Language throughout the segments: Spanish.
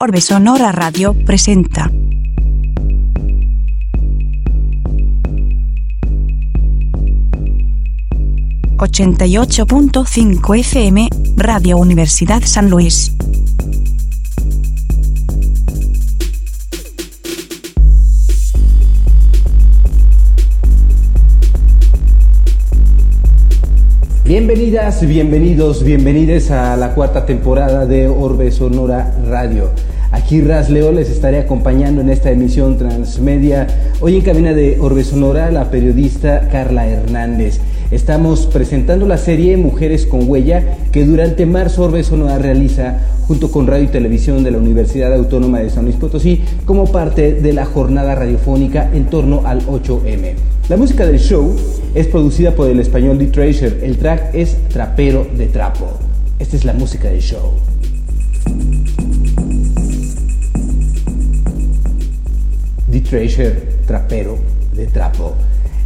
Orbe Sonora Radio presenta. ...88.5 FM, Radio Universidad San Luis. Bienvenidas, bienvenidos, bienvenides a la cuarta temporada de Orbe Sonora Radio. Aquí Raz Leo les estaré acompañando en esta emisión transmedia. Hoy en cabina de Orbe Sonora la periodista Carla Hernández. Estamos presentando la serie Mujeres con Huella que durante marzo Orbe Sonora realiza junto con Radio y Televisión de la Universidad Autónoma de San Luis Potosí como parte de la jornada radiofónica en torno al 8M. La música del show es producida por el español The Treasure. El track es Trapero de Trapo. Esta es la música del show. The Treasure, Trapero de Trapo.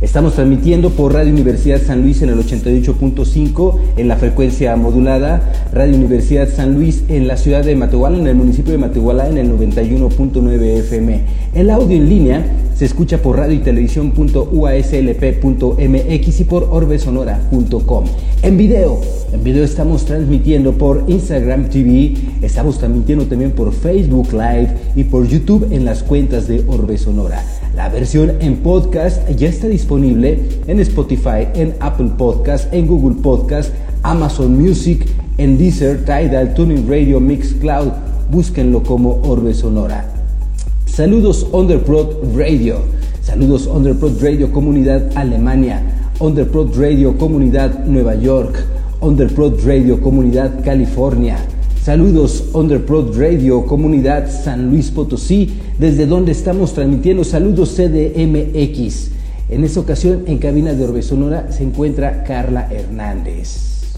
Estamos transmitiendo por Radio Universidad San Luis en el 88.5 en la frecuencia modulada, Radio Universidad San Luis en la ciudad de Matehuala, en el municipio de Matehuala en el 91.9 FM. El audio en línea se escucha por radio y televisión.uaslp.mx y por orbesonora.com. En video, en video estamos transmitiendo por Instagram TV, estamos transmitiendo también por Facebook Live y por YouTube en las cuentas de Orbe Sonora. La versión en podcast ya está disponible en Spotify, en Apple Podcast, en Google Podcast, Amazon Music, en Deezer, Tidal, Tuning Radio, Mixcloud. Búsquenlo como Orbe Sonora. Saludos Underprod Radio. Saludos Underprod Radio Comunidad Alemania. Underprod Radio Comunidad Nueva York. Underprod Radio Comunidad California. Saludos Underprod Radio Comunidad San Luis Potosí, desde donde estamos transmitiendo saludos CDMX. En esta ocasión, en cabina de Orbe Sonora, se encuentra Carla Hernández.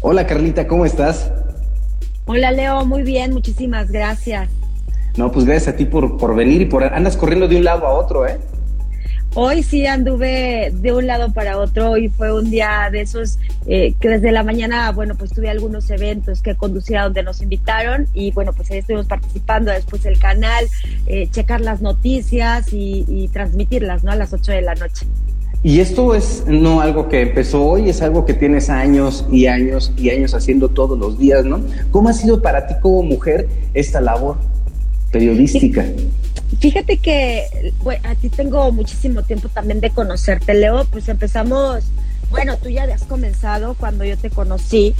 Hola Carlita, ¿cómo estás? Hola Leo, muy bien, muchísimas gracias. No, pues gracias a ti por, por venir y por andas corriendo de un lado a otro, ¿eh? Hoy sí anduve de un lado para otro y fue un día de esos eh, que desde la mañana, bueno, pues tuve algunos eventos que conducía donde nos invitaron y bueno, pues ahí estuvimos participando, después el canal, eh, checar las noticias y, transmitirlas, ¿no? A las 8 de la noche. Y esto es no algo que empezó hoy, es algo que tienes años y años y años haciendo todos los días, ¿no? ¿Cómo ha sido para ti como mujer esta labor periodística? Fíjate que a ti tengo muchísimo tiempo también de conocerte, Leo. Pues empezamos, bueno, tú ya habías comenzado cuando yo te conocí.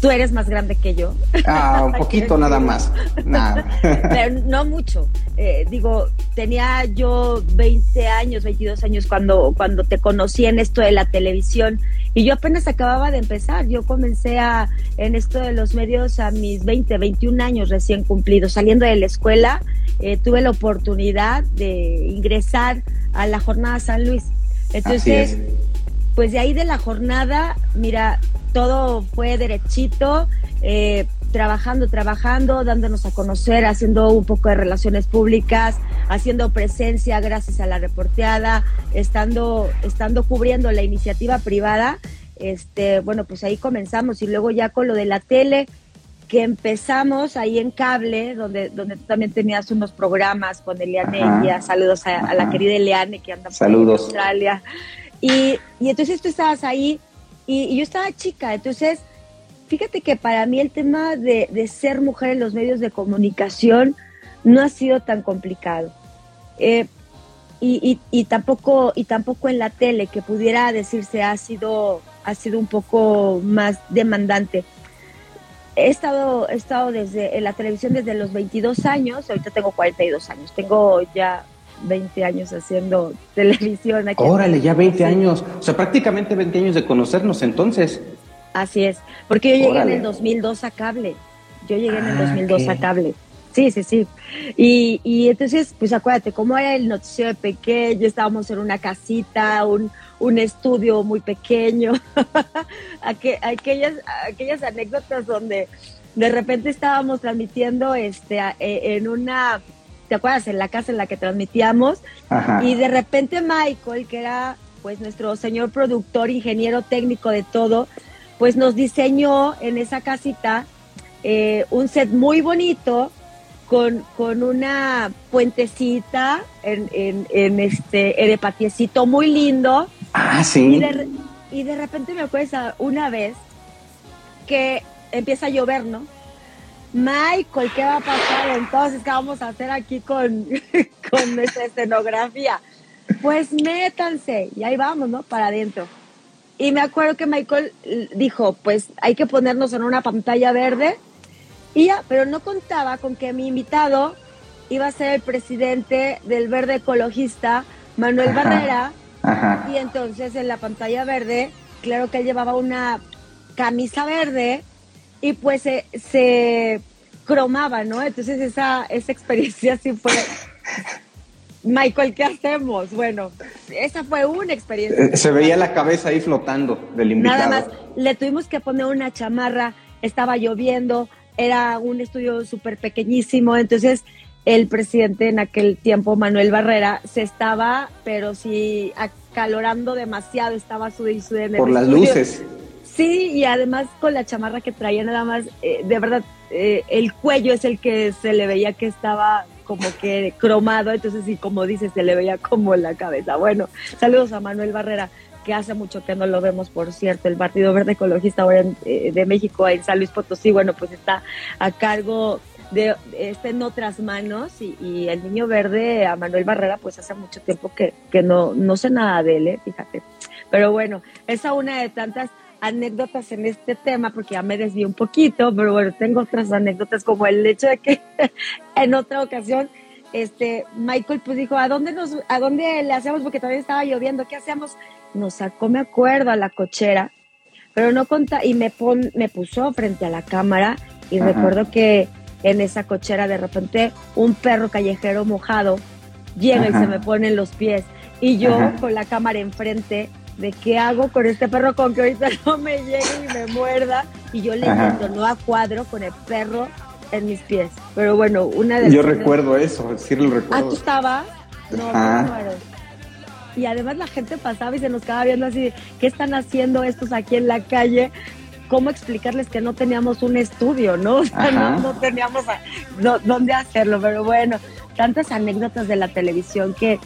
Tú eres más grande que yo. Ah, un poquito nada más. Nada. Pero no mucho. Eh, digo, tenía yo 20 años, 22 años cuando, cuando te conocí en esto de la televisión. Y yo apenas acababa de empezar. Yo comencé a, en esto de los medios a mis 20, 21 años recién cumplidos, saliendo de la escuela eh, tuve la oportunidad de ingresar a la jornada San Luis. Entonces, pues de ahí de la jornada, mira, todo fue derechito, eh, trabajando, trabajando, dándonos a conocer, haciendo un poco de relaciones públicas, haciendo presencia gracias a la reporteada, estando, estando cubriendo la iniciativa privada. Este, bueno, pues ahí comenzamos. Y luego ya con lo de la tele, que empezamos ahí en cable, donde, donde tú también tenías unos programas con Eliane Saludos a, la querida Eliane que anda por en Australia. Y, y, entonces tú estabas ahí y, yo estaba chica. Entonces, fíjate que para mí el tema de, de, ser mujer en los medios de comunicación no ha sido tan complicado. Eh, y, y, tampoco y tampoco en la tele que pudiera decirse ha sido ha sido un poco más demandante he estado, he estado desde en la televisión desde los 22 años, ahorita tengo 42 años, tengo ya 20 años haciendo televisión. Aquí Órale, ya 20 años, o sea, prácticamente 20 años de conocernos entonces. Así es, porque yo llegué en el 2002 a cable, yo llegué en el 2002 ah, a cable. Sí, sí, sí. Y, y entonces, pues acuérdate, cómo era el noticiero de pequeño, estábamos en una casita, un, un estudio muy pequeño, aquellas, aquellas anécdotas donde de repente estábamos transmitiendo este, e, en una, ¿te acuerdas? En la casa en la que transmitíamos, y de repente Michael, que era pues nuestro señor productor, ingeniero técnico de todo, pues nos diseñó en esa casita eh, un set muy bonito con, con una puentecita en, en, en este de patiecito muy lindo. Ah, sí. Y de, y de repente me acuerdo una vez que empieza a llover, ¿no? Michael, ¿qué va a pasar entonces? ¿Qué vamos a hacer aquí con, con nuestra escenografía? Pues métanse y ahí vamos, ¿no? Para adentro. Y me acuerdo que Michael dijo, pues hay que ponernos en una pantalla verde. Y ya, pero no contaba con que mi invitado iba a ser el presidente del Verde Ecologista, Manuel Barrera. Y entonces en la pantalla verde, claro que él llevaba una camisa verde y pues se, se cromaba, ¿no? Entonces esa, esa experiencia sí fue Michael, ¿qué hacemos? Bueno, esa fue una experiencia. Eh, se veía la cabeza ahí flotando del invitado. Nada más, le tuvimos que poner una chamarra, estaba lloviendo, era un estudio súper pequeñísimo, entonces el presidente en aquel tiempo, Manuel Barrera, se estaba, pero sí, acalorando demasiado, estaba su y Por las luces. Sí, y además con la chamarra que traía nada más, eh, de verdad, eh, el cuello es el que se le veía que estaba como que cromado, entonces sí, como dices, se le veía como en la cabeza. Bueno, saludos a Manuel Barrera, que hace mucho que no lo vemos, por cierto, el Partido Verde Ecologista ahora eh, de México en San Luis Potosí, bueno, pues está a cargo de, está en otras manos y, el niño verde a Manuel Barrera pues hace mucho tiempo que, que no, no sé nada de él, fíjate. Pero bueno, esa una de tantas anécdotas en este tema, porque ya me desvié un poquito, pero bueno, tengo otras anécdotas como el hecho de que en otra ocasión, este, Michael pues dijo, ¿a dónde nos, a dónde le hacemos? Porque todavía estaba lloviendo, ¿qué hacemos? Nos sacó, me acuerdo, a la cochera, pero no conta, y me, pon, me puso frente a la cámara y recuerdo que en esa cochera de repente un perro callejero mojado llega y se me pone en los pies y yo con la cámara enfrente de qué hago con este perro con que ahorita no me llegue y me muerda. Y yo le entiendo, no a cuadro con el perro en mis pies. Pero bueno, una de Yo recuerdo eso, sí lo recuerdo. Ah, ¿tú estabas? No, no, Y además la gente pasaba y se nos quedaba viendo así, ¿qué están haciendo estos aquí en la calle? ¿Cómo explicarles que no teníamos un estudio, no? O sea, no, teníamos dónde hacerlo, pero bueno, tantas anécdotas de la televisión que,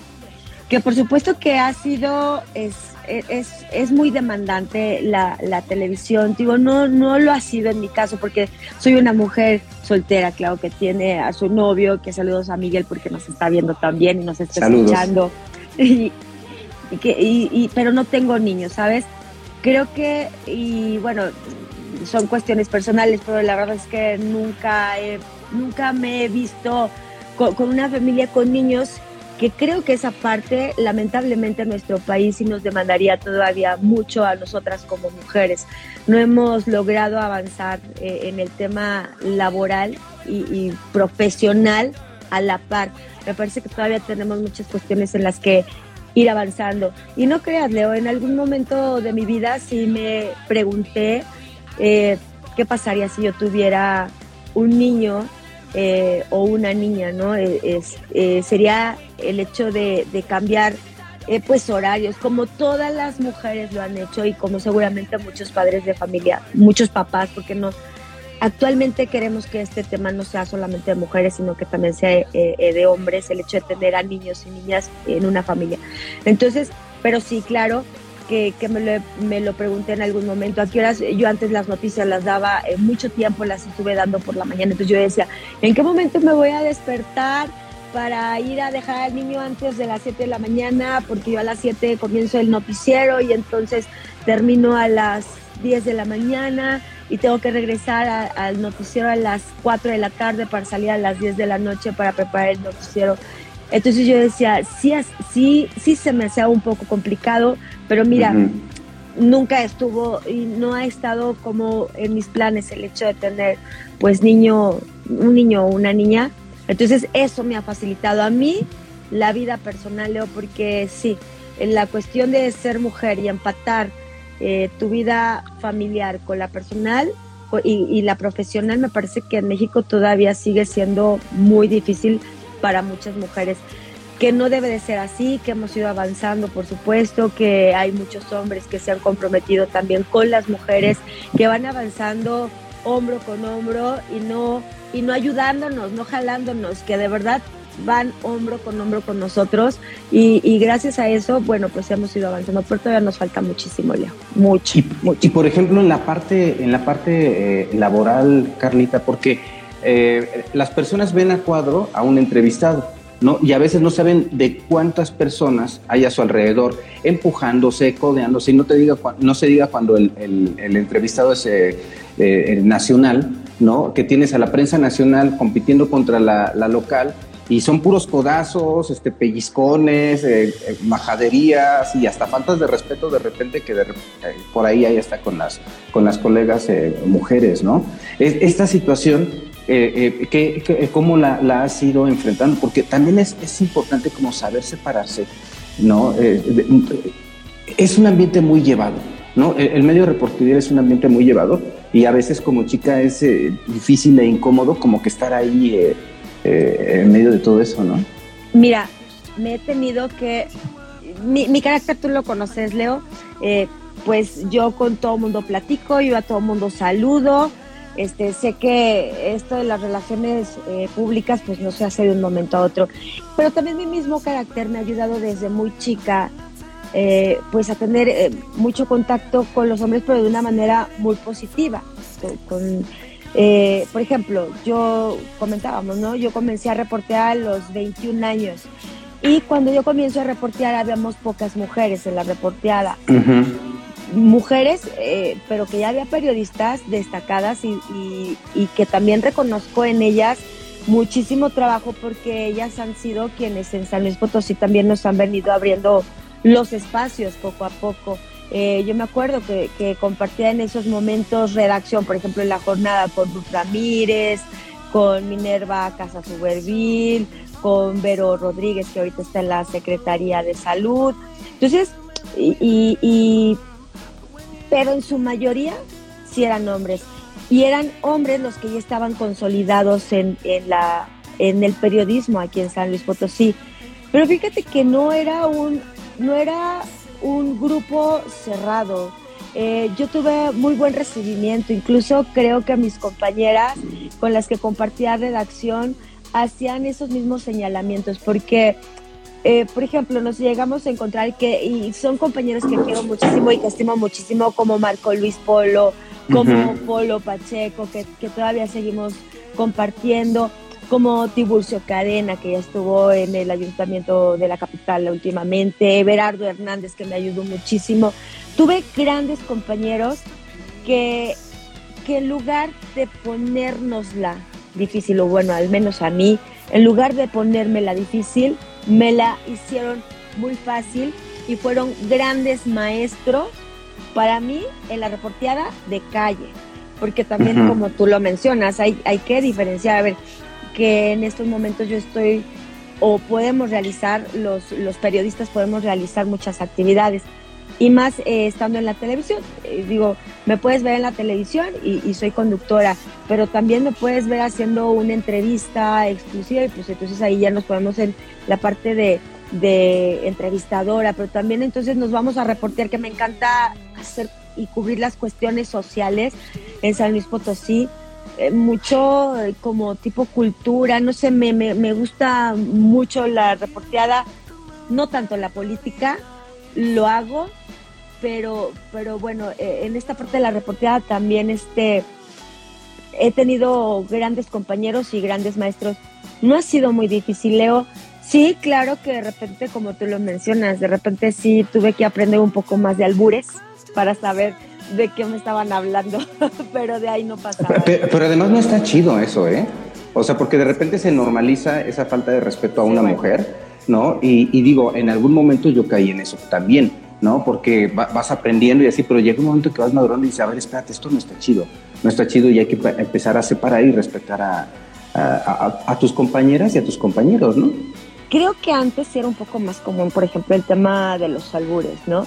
que por supuesto que ha sido... Es, es, es muy demandante la, la, televisión. Digo, no, no lo ha sido en mi caso porque soy una mujer soltera, claro, que tiene a su novio, que saludos a Miguel porque nos está viendo también y nos está escuchando. Y, que, y, pero no tengo niños, ¿sabes? Creo que, y bueno, son cuestiones personales, pero la verdad es que nunca, nunca me he visto con, con una familia con niños que creo que esa parte lamentablemente en nuestro país sí nos demandaría todavía mucho a nosotras como mujeres. No hemos logrado avanzar eh, en el tema laboral y, profesional a la par. Me parece que todavía tenemos muchas cuestiones en las que ir avanzando. Y no creas, Leo, en algún momento de mi vida sí me pregunté eh, qué pasaría si yo tuviera un niño eh, o una niña, ¿no? Eh, es, eh, sería el hecho de, cambiar pues horarios, como todas las mujeres lo han hecho y como seguramente muchos padres de familia, muchos papás, porque no, actualmente queremos que este tema no sea solamente de mujeres, sino que también sea de hombres, el hecho de tener a niños y niñas en una familia. Entonces, pero sí, claro, que, me, lo, me, lo, pregunté en algún momento. ¿A qué horas? Yo antes las noticias las daba, eh, mucho tiempo las estuve dando por la mañana. Entonces yo decía, ¿en qué momento me voy a despertar para ir a dejar al niño antes de las 7 de la mañana? Porque yo a las 7 comienzo el noticiero y entonces termino a las 10 de la mañana y tengo que regresar al noticiero a las 4 de la tarde para salir a las 10 de la noche para preparar el noticiero entonces yo decía, sí, sí, sí se me hacía un poco complicado, pero mira, nunca estuvo y no ha estado como en mis planes el hecho de tener pues niño, un niño o una niña. Entonces eso me ha facilitado a mí la vida personal, Leo, porque sí, en la cuestión de ser mujer y empatar eh, tu vida familiar con la personal y, y la profesional, me parece que en México todavía sigue siendo muy difícil para muchas mujeres que no debe de ser así, que hemos ido avanzando, por supuesto, que hay muchos hombres que se han comprometido también con las mujeres, que van avanzando hombro con hombro y no y no ayudándonos, no jalándonos, que de verdad van hombro con hombro con nosotros y, gracias a eso, bueno, pues hemos ido avanzando, pero todavía nos falta muchísimo, Leo, mucho, y, mucho. Y por ejemplo, en la parte, en la parte eh, laboral, Carlita, porque eh, las personas ven a cuadro a un entrevistado, ¿no? Y a veces no saben de cuántas personas hay a su alrededor, empujándose, codeándose, y no, te diga, no se diga cuando el, entrevistado es eh, nacional, ¿no? Que tienes a la prensa nacional compitiendo contra la, la local y son puros codazos, este, pellizcones, eh, eh, majaderías y hasta faltas de respeto de repente que de, eh, por ahí hay hasta con las, con las colegas mujeres, ¿no? esta situación, que, ¿cómo la, la, has ido enfrentando? Porque también es, es importante como saber separarse, ¿no? es un ambiente muy llevado, ¿no? El, medio reportero es un ambiente muy llevado y a veces como chica es difícil e incómodo como que estar ahí eh, en medio de todo eso, ¿no? Mira, me he tenido que... Mi, carácter tú lo conoces, Leo. Eh, pues yo con todo mundo platico, yo a todo mundo saludo. Este, sé que esto de las relaciones eh, públicas pues no se hace de un momento a otro, pero también mi mismo carácter me ha ayudado desde muy chica pues a tener mucho contacto con los hombres pero de una manera muy positiva, eh, por ejemplo, yo comentábamos, ¿no? Yo comencé a reportear a los 21 años y cuando yo comienzo a reportear habíamos pocas mujeres en la reporteada. Mujeres, eh, pero que ya había periodistas destacadas y, y, que también reconozco en ellas muchísimo trabajo porque ellas han sido quienes en San Luis Potosí también nos han venido abriendo los espacios poco a poco. Eh, yo me acuerdo que, compartía en esos momentos redacción, por ejemplo, en la jornada con Ruth Ramírez, con Minerva Casasobervil, con Vero Rodríguez, que ahorita está en la Secretaría de Salud. Entonces, y, pero en su mayoría sí eran hombres. Y eran hombres los que ya estaban consolidados en, en, la, en el periodismo aquí en San Luis Potosí. Pero fíjate que no era un, no era un grupo cerrado. Eh, yo tuve muy buen recibimiento, incluso creo que mis compañeras con las que compartía redacción hacían esos mismos señalamientos, porque, eh, por ejemplo, nos llegamos a encontrar que, y son compañeros que quiero muchísimo y que estimo muchísimo, como Marco Luis Polo, como Polo Pacheco, que, que todavía seguimos compartiendo como Tiburcio Cadena, que ya estuvo en el ayuntamiento de la capital últimamente, Everardo Hernández, que me ayudó muchísimo. Tuve grandes compañeros que, que en lugar de ponérnosla difícil, o bueno, al menos a mí, en lugar de ponérmela difícil, me la hicieron muy fácil y fueron grandes maestros para mí en la reporteada de calle. Porque también, como tú lo mencionas, hay, hay que diferenciar. A ver, que en estos momentos yo estoy o podemos realizar, los, los periodistas podemos realizar muchas actividades y más eh, estando en la televisión. Eh, digo, me puedes ver en la televisión y, soy conductora, pero también me puedes ver haciendo una entrevista exclusiva y pues entonces ahí ya nos ponemos en la parte de, entrevistadora, pero también entonces nos vamos a reportear que me encanta hacer y cubrir las cuestiones sociales en San Luis Potosí eh, mucho eh, como tipo cultura, no sé, me, me, gusta mucho la reporteada, no tanto la política, lo hago, pero, pero bueno, eh, en esta parte de la reporteada también este, he tenido grandes compañeros y grandes maestros. No ha sido muy difícil, Leo. Sí, claro que de repente, como tú lo mencionas, de repente sí tuve que aprender un poco más de albures para saber de qué me estaban hablando, pero de ahí no pasaba. Pero, además no está chido eso, ¿eh? O sea, porque de repente se normaliza esa falta de respeto a una mujer, ¿no? Y, digo, en algún momento yo caí en eso también, ¿no? Porque vas aprendiendo y así, pero llega un momento que vas madurando y dices, a ver, espérate, esto no está chido, no está chido y hay que empezar a separar y respetar a, a tus compañeras y a tus compañeros, ¿no? Creo que antes era un poco más común, por ejemplo, el tema de los albures, ¿no?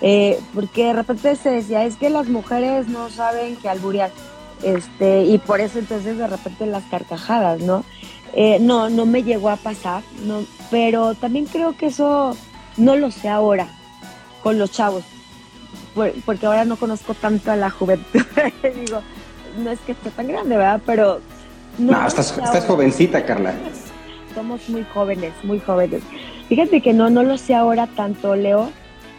Eh, porque de repente se decía, es que las mujeres no saben que alburear, este, y por eso entonces de repente las carcajadas, ¿no? Eh, no, no me llegó a pasar, no, pero también creo que eso no lo sé ahora con los chavos, porque ahora no conozco tanto a la juventud, digo, no es que esté tan grande, ¿verdad? Pero, No, estás, estás jovencita, Carla. Somos muy jóvenes, muy jóvenes. Fíjate que no, no lo sé ahora tanto, Leo.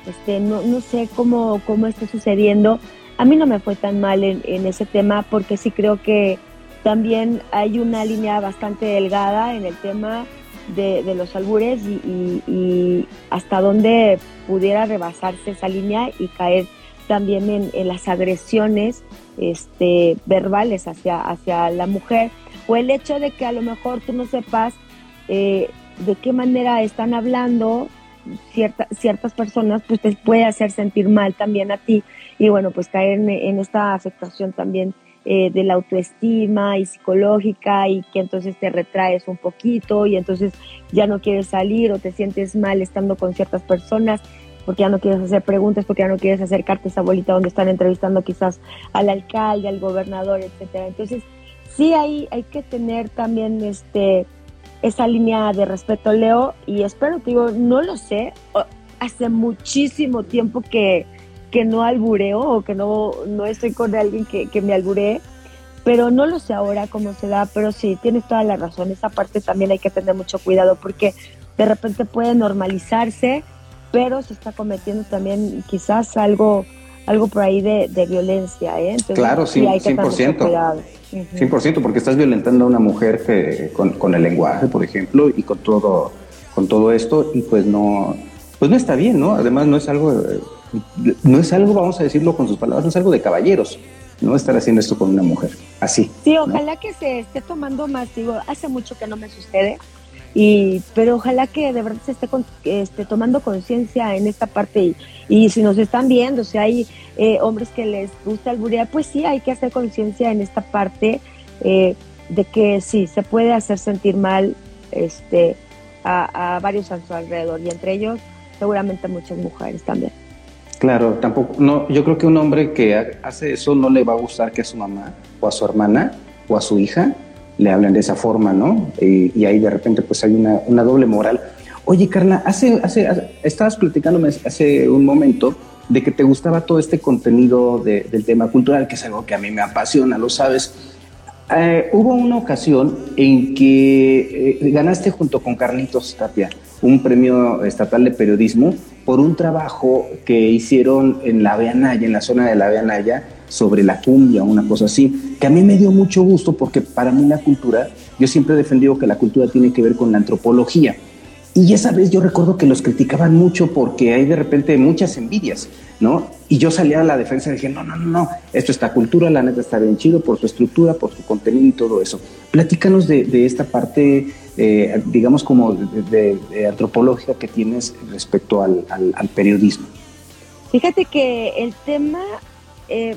Este, no, no sé cómo, cómo está sucediendo. A mí no me fue tan mal en, en ese tema porque sí creo que también hay una línea bastante delgada en el tema de, los albures y, hasta dónde pudiera rebasarse esa línea y caer también en, las agresiones este, verbales hacia, hacia la mujer. O el hecho de que a lo mejor tú no sepas eh, de qué manera están hablando cierta, ciertas personas, pues te puede hacer sentir mal también a ti y bueno, pues caer en esta afectación también eh, de la autoestima y psicológica y que entonces te retraes un poquito y entonces ya no quieres salir o te sientes mal estando con ciertas personas porque ya no quieres hacer preguntas, porque ya no quieres acercarte a esa bolita donde están entrevistando quizás al alcalde, al gobernador, etcétera. Entonces, sí hay, hay que tener también este esa línea de respeto, Leo, y espero, te digo, no lo sé, hace muchísimo tiempo que, que no albureo o que no, no estoy con alguien que, que me alburee, pero no lo sé ahora cómo se da, pero sí, tienes toda la razón, esa parte también hay que tener mucho cuidado porque de repente puede normalizarse, pero se está cometiendo también quizás algo algo por ahí de, de violencia, ¿eh? Entonces, claro, sí, hay que 100%. 100%, porque estás violentando a una mujer que, con, con, el lenguaje, por ejemplo, y con todo, con todo esto, y pues no, pues no está bien, ¿no? Además no es algo, no es algo, vamos a decirlo con sus palabras, no es algo de caballeros, ¿no? Estar haciendo esto con una mujer, así. Sí, ojalá que se esté tomando más, digo, hace mucho que no me sucede, y, pero ojalá que de verdad se esté, esté tomando conciencia en esta parte y, y, si nos están viendo, si hay eh, hombres que les gusta el alburear, pues sí, hay que hacer conciencia en esta parte eh, de que sí, se puede hacer sentir mal este, a, a varios a su alrededor y entre ellos seguramente muchas mujeres también. Claro, tampoco, no, yo creo que un hombre que hace eso no le va a gustar que a su mamá o a su hermana o a su hija le hablen de esa forma, ¿no? Y, ahí de repente pues hay una, una, doble moral. Oye, Carla, hace, hace, estabas platicándome hace un momento de que te gustaba todo este contenido de, del tema cultural, que es algo que a mí me apasiona, lo sabes. Eh, hubo una ocasión en que eh, ganaste junto con Carlitos Tapia un premio estatal de periodismo por un trabajo que hicieron en la Beanaya, en la zona de la Beanaya, sobre la cumbia, una cosa así, que a mí me dio mucho gusto porque para mí la cultura, yo siempre he defendido que la cultura tiene que ver con la antropología. Y esa vez yo recuerdo que los criticaban mucho porque hay de repente muchas envidias, ¿no? Y yo salía a la defensa y dije, no, no, no, no, esto está cultura, la neta está bien chido por su estructura, por su contenido y todo eso. Platícanos de, de esta parte, eh, digamos, como de, de, antropológica que tienes respecto al, al, al, periodismo. Fíjate que el tema eh,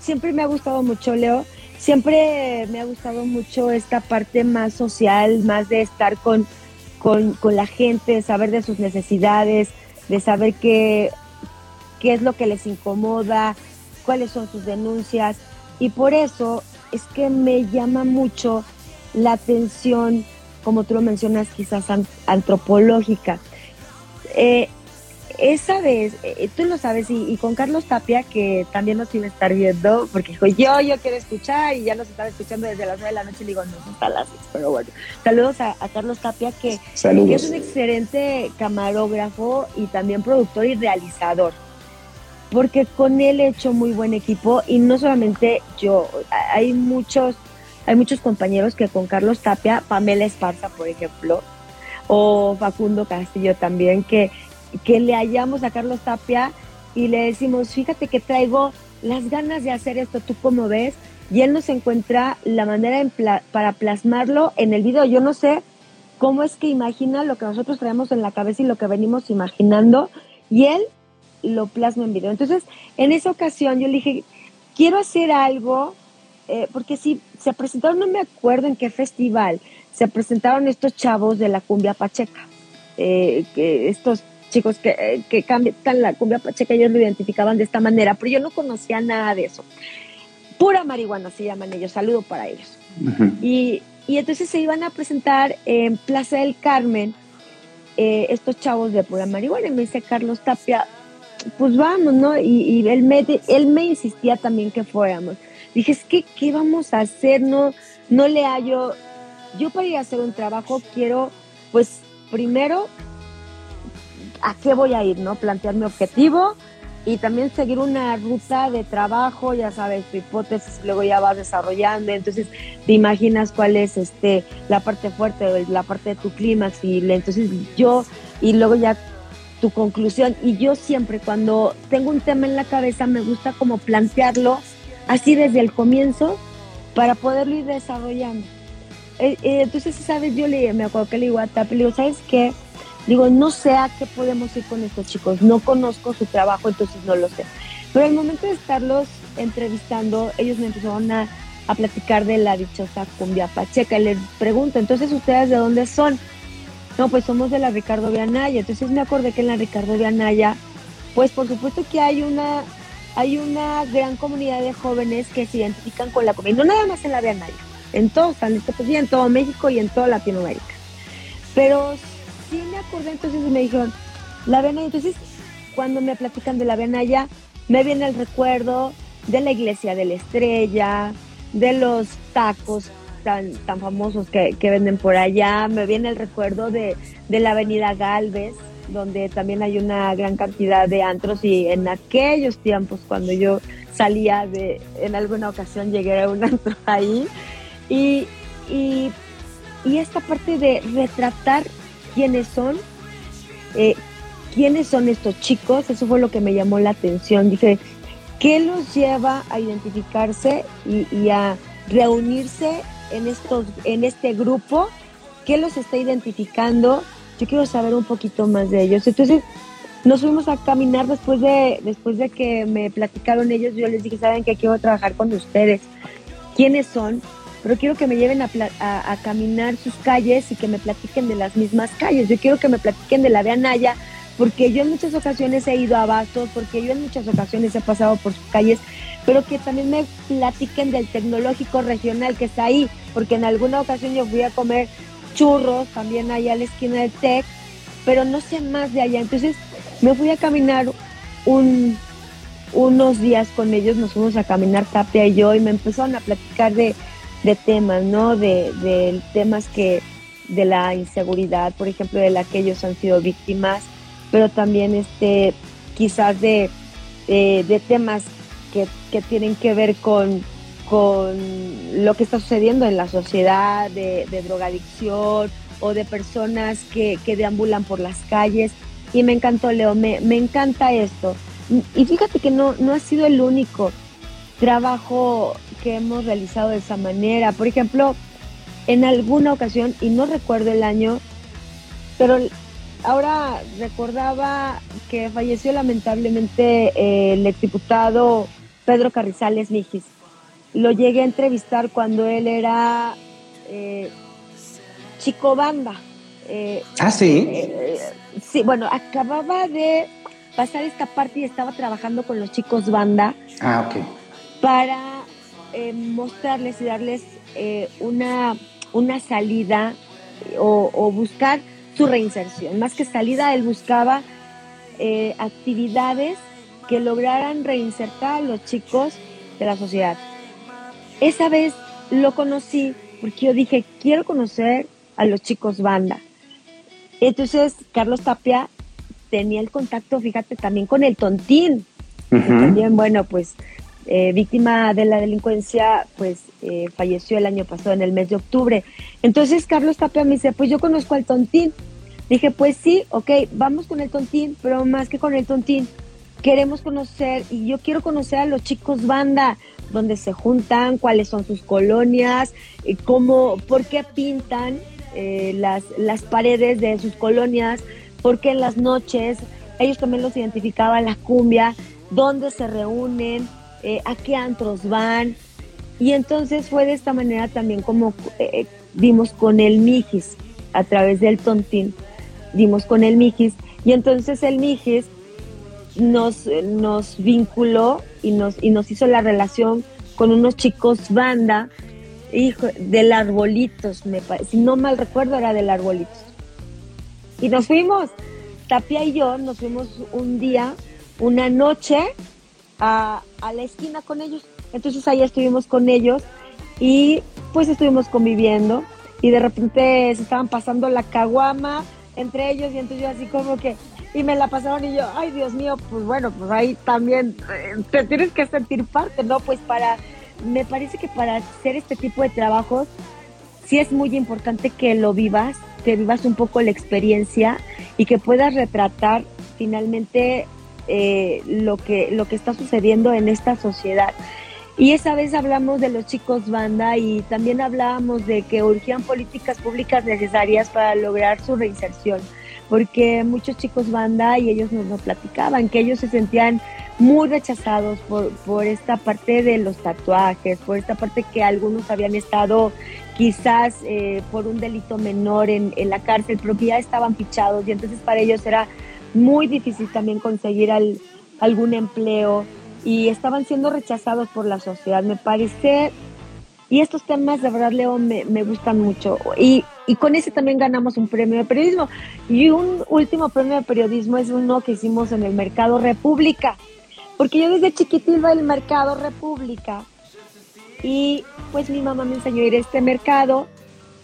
siempre me ha gustado mucho, Leo. Siempre me ha gustado mucho esta parte más social, más de estar con, con, con la gente, saber de sus necesidades, de saber qué, qué es lo que les incomoda, cuáles son sus denuncias. Y por eso es que me llama mucho la atención, como tú lo mencionas, quizás antropológica. Eh, esa vez, eh, tú lo sabes, y, y, con Carlos Tapia, que también nos iba a estar viendo, porque dijo, yo, yo quiero escuchar, y ya nos estaba escuchando desde las 9 de la noche, y digo, no, son hasta las 6, pero bueno. Saludos a, a Carlos Tapia, que, que, es un excelente camarógrafo y también productor y realizador, porque con él he hecho muy buen equipo, y no solamente yo, hay muchos, hay muchos compañeros que con Carlos Tapia, Pamela Esparza, por ejemplo, o Facundo Castillo también, que que le hallamos a Carlos Tapia y le decimos, fíjate que traigo las ganas de hacer esto, ¿tú cómo ves? Y él nos encuentra la manera pla para plasmarlo en el video. Yo no sé cómo es que imagina lo que nosotros traemos en la cabeza y lo que venimos imaginando, y él lo plasma en video. Entonces, en esa ocasión yo le dije, quiero hacer algo, eh, porque si se presentaron, no me acuerdo en qué festival, se presentaron estos chavos de la cumbia pacheca, eh, que estos chicos que, eh, que cambian la cumbia pacheca, ellos lo identificaban de esta manera, pero yo no conocía nada de eso. Pura marihuana se llaman ellos, saludo para ellos. Uh -huh. y, y, entonces se iban a presentar en Plaza del Carmen eh, estos chavos de pura marihuana. Y me dice Carlos Tapia, pues vamos, ¿no? Y, y él, me, él me insistía también que fuéramos. Dije, es que, ¿qué vamos a hacer? No, no le hallo, yo para ir a hacer un trabajo quiero, pues primero, ¿a qué voy a ir? ¿No? Plantear mi objetivo y también seguir una ruta de trabajo, ya sabes, tu hipótesis, luego ya vas desarrollando, entonces te imaginas cuál es este la parte fuerte, la parte de tu clímax, y entonces yo, y luego ya tu conclusión. Y yo siempre cuando tengo un tema en la cabeza me gusta como plantearlo así desde el comienzo para poderlo ir desarrollando. Eh, eh, entonces, ¿sabes? Yo le, me acuerdo que le digo a Tapi, le digo, ¿sabes qué? Digo, no sé a qué podemos ir con estos chicos, no conozco su trabajo, entonces no lo sé. Pero al momento de estarlos entrevistando, ellos me empezaron a, a platicar de la dichosa cumbia pacheca y les pregunto, entonces, ¿ustedes de dónde son? No, pues somos de la Ricardo Vianaya. Entonces me acordé que en la Ricardo Vianaya, pues por supuesto que hay una, hay una gran comunidad de jóvenes que se identifican con la comida. No nada más en la Vianaya, en todo San Luis en todo México y en toda Latinoamérica. Pero sí me acordé, entonces me dijeron, la Vianaya. Entonces, cuando me platican de la Vianaya, me viene el recuerdo de la iglesia de la estrella, de los tacos tan, tan famosos que, venden por allá. Me viene el recuerdo de, la avenida Galvez, donde también hay una gran cantidad de antros y en aquellos tiempos cuando yo salía de, en alguna ocasión llegué a un antro ahí y, y, esta parte de retratar quiénes son, eh, quiénes son estos chicos, eso fue lo que me llamó la atención. Dije, ¿qué los lleva a identificarse y, y a reunirse en, estos, en este grupo, qué los está identificando. Yo quiero saber un poquito más de ellos. Entonces, nos fuimos a caminar después de, después de que me platicaron ellos. Yo les dije, saben que quiero trabajar con ustedes. ¿Quiénes son? Pero quiero que me lleven a, a, caminar sus calles y que me platiquen de las mismas calles. Yo quiero que me platiquen de la de porque yo en muchas ocasiones he ido a Bastos, porque yo en muchas ocasiones he pasado por sus calles, pero que también me platiquen del tecnológico regional que está ahí, porque en alguna ocasión yo fui a comer churros también allá a la esquina del TEC, pero no sé más de allá. Entonces me fui a caminar un, unos días con ellos, nos fuimos a caminar Tapia y yo, y me empezaron a platicar de, temas, ¿no? De, de, temas que, de la inseguridad, por ejemplo, de la que ellos han sido víctimas, pero también este, quizás de, eh, de temas que, tienen que ver con, con lo que está sucediendo en la sociedad, de, drogadicción o de personas que, que, deambulan por las calles. Y me encantó, Leo, me, me encanta esto. Y fíjate que no, no ha sido el único trabajo que hemos realizado de esa manera. Por ejemplo, en alguna ocasión, y no recuerdo el año, pero ahora recordaba que falleció lamentablemente el exdiputado Pedro Carrizales Mijis. Lo llegué a entrevistar cuando él era eh, chico banda. Eh, ah, sí. Eh, sí, bueno, acababa de pasar esta parte y estaba trabajando con los chicos banda. Ah, ok. Para mostrarles y darles una, una salida o, o, buscar su reinserción. Más que salida, él buscaba actividades que lograran reinsertar a los chicos de la sociedad. Esa vez lo conocí porque yo dije, quiero conocer a los chicos banda. Entonces, Carlos Tapia tenía el contacto, fíjate, también con el tontín. También, bueno, pues eh, víctima de la delincuencia, pues eh, falleció el año pasado en el mes de octubre. Entonces Carlos Tapia me dice, pues yo conozco al tontín. Dije, pues sí, ok, vamos con el tontín, pero más que con el tontín, queremos conocer y yo quiero conocer a los chicos banda, donde se juntan, cuáles son sus colonias, eh, cómo, por qué pintan eh, las, las paredes de sus colonias, por qué en las noches, ellos también los identificaban la cumbia, dónde se reúnen, eh, a qué antros van. Y entonces fue de esta manera también como dimos con el Mijis, a través del tontín, dimos con el Mijis. Y entonces el Mijis nos, nos vinculó y nos, y nos hizo la relación con unos chicos banda, hijo, del Arbolitos, me si no mal recuerdo era del Arbolitos. Y nos fuimos, Tapia y yo nos fuimos un día, una noche, a, a la esquina con ellos. Entonces ahí estuvimos con ellos y pues estuvimos conviviendo y de repente se estaban pasando la caguama entre ellos y entonces yo así como que y me la pasaron y yo, ay Dios mío, pues bueno, pues ahí también eh, te tienes que sentir parte, ¿no? Pues para, me parece que para hacer este tipo de trabajos sí es muy importante que lo vivas, que vivas un poco la experiencia y que puedas retratar finalmente eh, lo, que, lo que está sucediendo en esta sociedad. Y esa vez hablamos de los chicos banda y también hablábamos de que urgían políticas públicas necesarias para lograr su reinserción, porque muchos chicos banda y ellos nos lo platicaban, que ellos se sentían muy rechazados por, por esta parte de los tatuajes, por esta parte que algunos habían estado quizás eh, por un delito menor en, en la cárcel, pero que ya estaban fichados y entonces para ellos era muy difícil también conseguir al, algún empleo y estaban siendo rechazados por la sociedad. Me parece, y estos temas de verdad, Leo, me, me gustan mucho. Y, y, con ese también ganamos un premio de periodismo. Y un último premio de periodismo es uno que hicimos en el Mercado República. Porque yo desde chiquitito iba al Mercado República y pues mi mamá me enseñó a ir a este mercado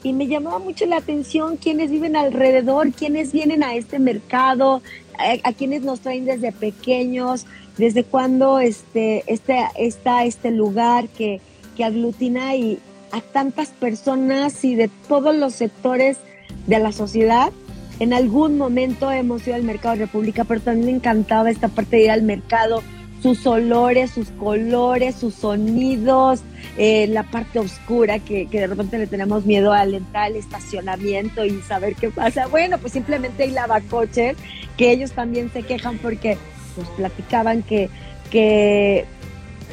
y me llamaba mucho la atención quienes viven alrededor, quienes vienen a este mercado, a, a quienes nos traen desde pequeños, desde cuándo este, este, está este lugar que, que aglutina y a tantas personas y de todos los sectores de la sociedad. En algún momento hemos ido al mercado de República, pero también me encantaba esta parte de ir al mercado sus olores, sus colores, sus sonidos, eh, la parte oscura que, que, de repente le tenemos miedo al entrar al estacionamiento y saber qué pasa. Bueno, pues simplemente hay lavacoches que ellos también se quejan porque nos platicaban que, que,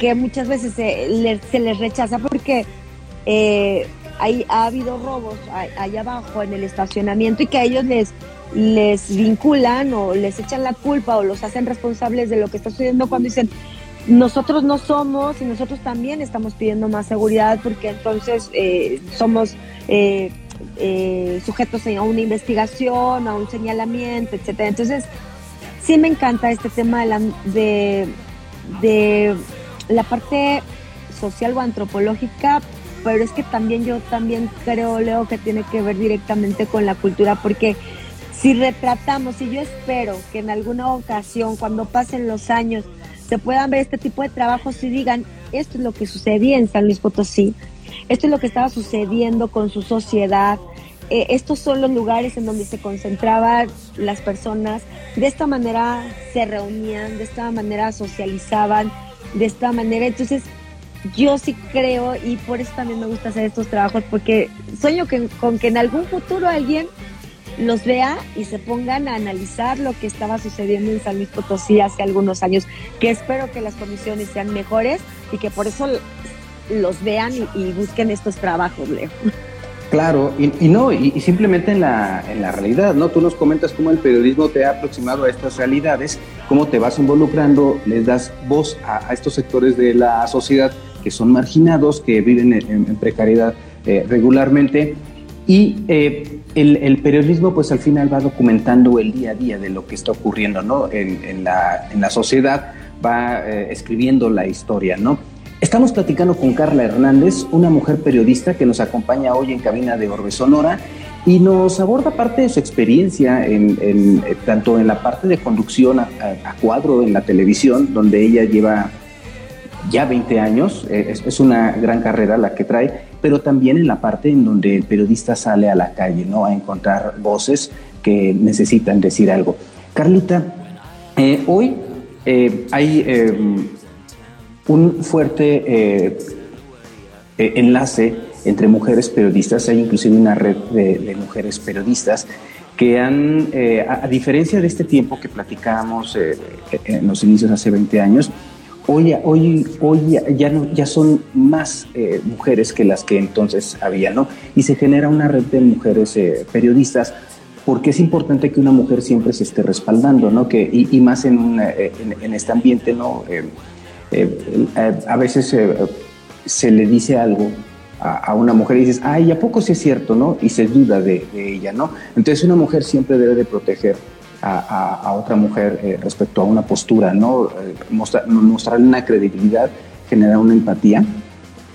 que muchas veces se, le, se, les rechaza porque eh, hay, ha habido robos allá abajo en el estacionamiento y que a ellos les les vinculan o les echan la culpa o los hacen responsables de lo que está sucediendo cuando dicen nosotros no somos y nosotros también estamos pidiendo más seguridad porque entonces eh, somos eh, sujetos a una investigación, a un señalamiento, etcétera. Entonces, sí me encanta este tema de la parte social o antropológica, pero es que también yo también creo, Leo, que tiene que ver directamente con la cultura, porque si retratamos, y yo espero que en alguna ocasión, cuando pasen los años, se puedan ver este tipo de trabajos y digan, esto es lo que sucedía en San Luis Potosí, esto es lo que estaba sucediendo con su sociedad, eh, estos son los lugares en donde se concentraban las personas, de esta manera se reunían, de esta manera socializaban, de esta manera, entonces yo sí creo y por eso también me gusta hacer estos trabajos porque sueño que, con que en algún futuro alguien los vea y se pongan a analizar lo que estaba sucediendo en San Luis Potosí hace algunos años, que espero que las condiciones sean mejores y que por eso los vean y, y busquen estos trabajos, Leo. Claro, y, y no, y, simplemente en la, en la realidad, ¿no? Tú nos comentas cómo el periodismo te ha aproximado a estas realidades, cómo te vas involucrando, les das voz a, estos sectores de la sociedad que son marginados, que viven en, precariedad eh, regularmente, y eh, el, periodismo, pues al final va documentando el día a día de lo que está ocurriendo, ¿no? En, en la, la sociedad va eh, escribiendo la historia, ¿no? Estamos platicando con Carla Hernández, una mujer periodista que nos acompaña hoy en cabina de Orbe Sonora y nos aborda parte de su experiencia en, eh, tanto en la parte de conducción a, cuadro en la televisión, donde ella lleva ya 20 años, eh, es, una gran carrera la que trae, pero también en la parte en donde el periodista sale a la calle, ¿no? A encontrar voces que necesitan decir algo. Carlita, eh, hoy hay un fuerte eh, eh, enlace entre mujeres periodistas, hay inclusive una red de, mujeres periodistas que han, eh, a, diferencia de este tiempo que platicábamos eh, en los inicios hace 20 años, hoy, hoy, hoy ya, ya son más mujeres que las que entonces había, ¿no? Y se genera una red de mujeres periodistas porque es importante que una mujer siempre se esté respaldando, ¿no? Que, y, más en, en, este ambiente, ¿no? Eh, eh, a veces eh, se le dice algo a, una mujer y dices, ay, ¿a poco sí es cierto, no? Y se duda de, de ella, ¿no? Entonces una mujer siempre debe de proteger a, a, a otra mujer eh, respecto a una postura, ¿no? Mostrar, mostrarle una credibilidad, generar una empatía.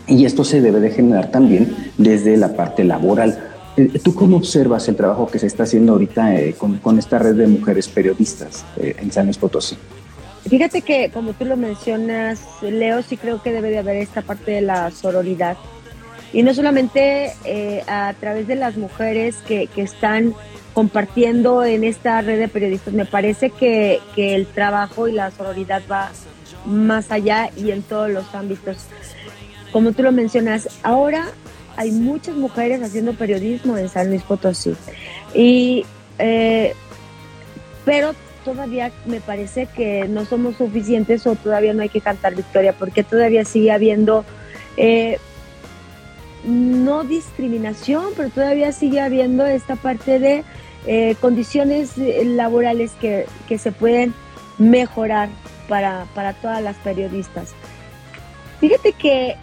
Y esto se debe de generar también desde la parte laboral. Eh, ¿Tú cómo observas el trabajo que se está haciendo ahorita eh, con, esta red de mujeres periodistas eh, en San Luis Potosí? Fíjate que, como tú lo mencionas, Leo, sí creo que debe de haber esta parte de la sororidad. Y no solamente a través de las mujeres que, que, están compartiendo en esta red de periodistas, me parece que, que el trabajo y la sororidad va más allá y en todos los ámbitos. Como tú lo mencionas, ahora hay muchas mujeres haciendo periodismo en San Luis Potosí. Y, eh, pero todavía me parece que no somos suficientes o todavía no hay que cantar victoria, porque todavía sigue habiendo, eh, no discriminación, pero todavía sigue habiendo esta parte de eh, condiciones laborales que, que, se pueden mejorar para, para todas las periodistas. Fíjate que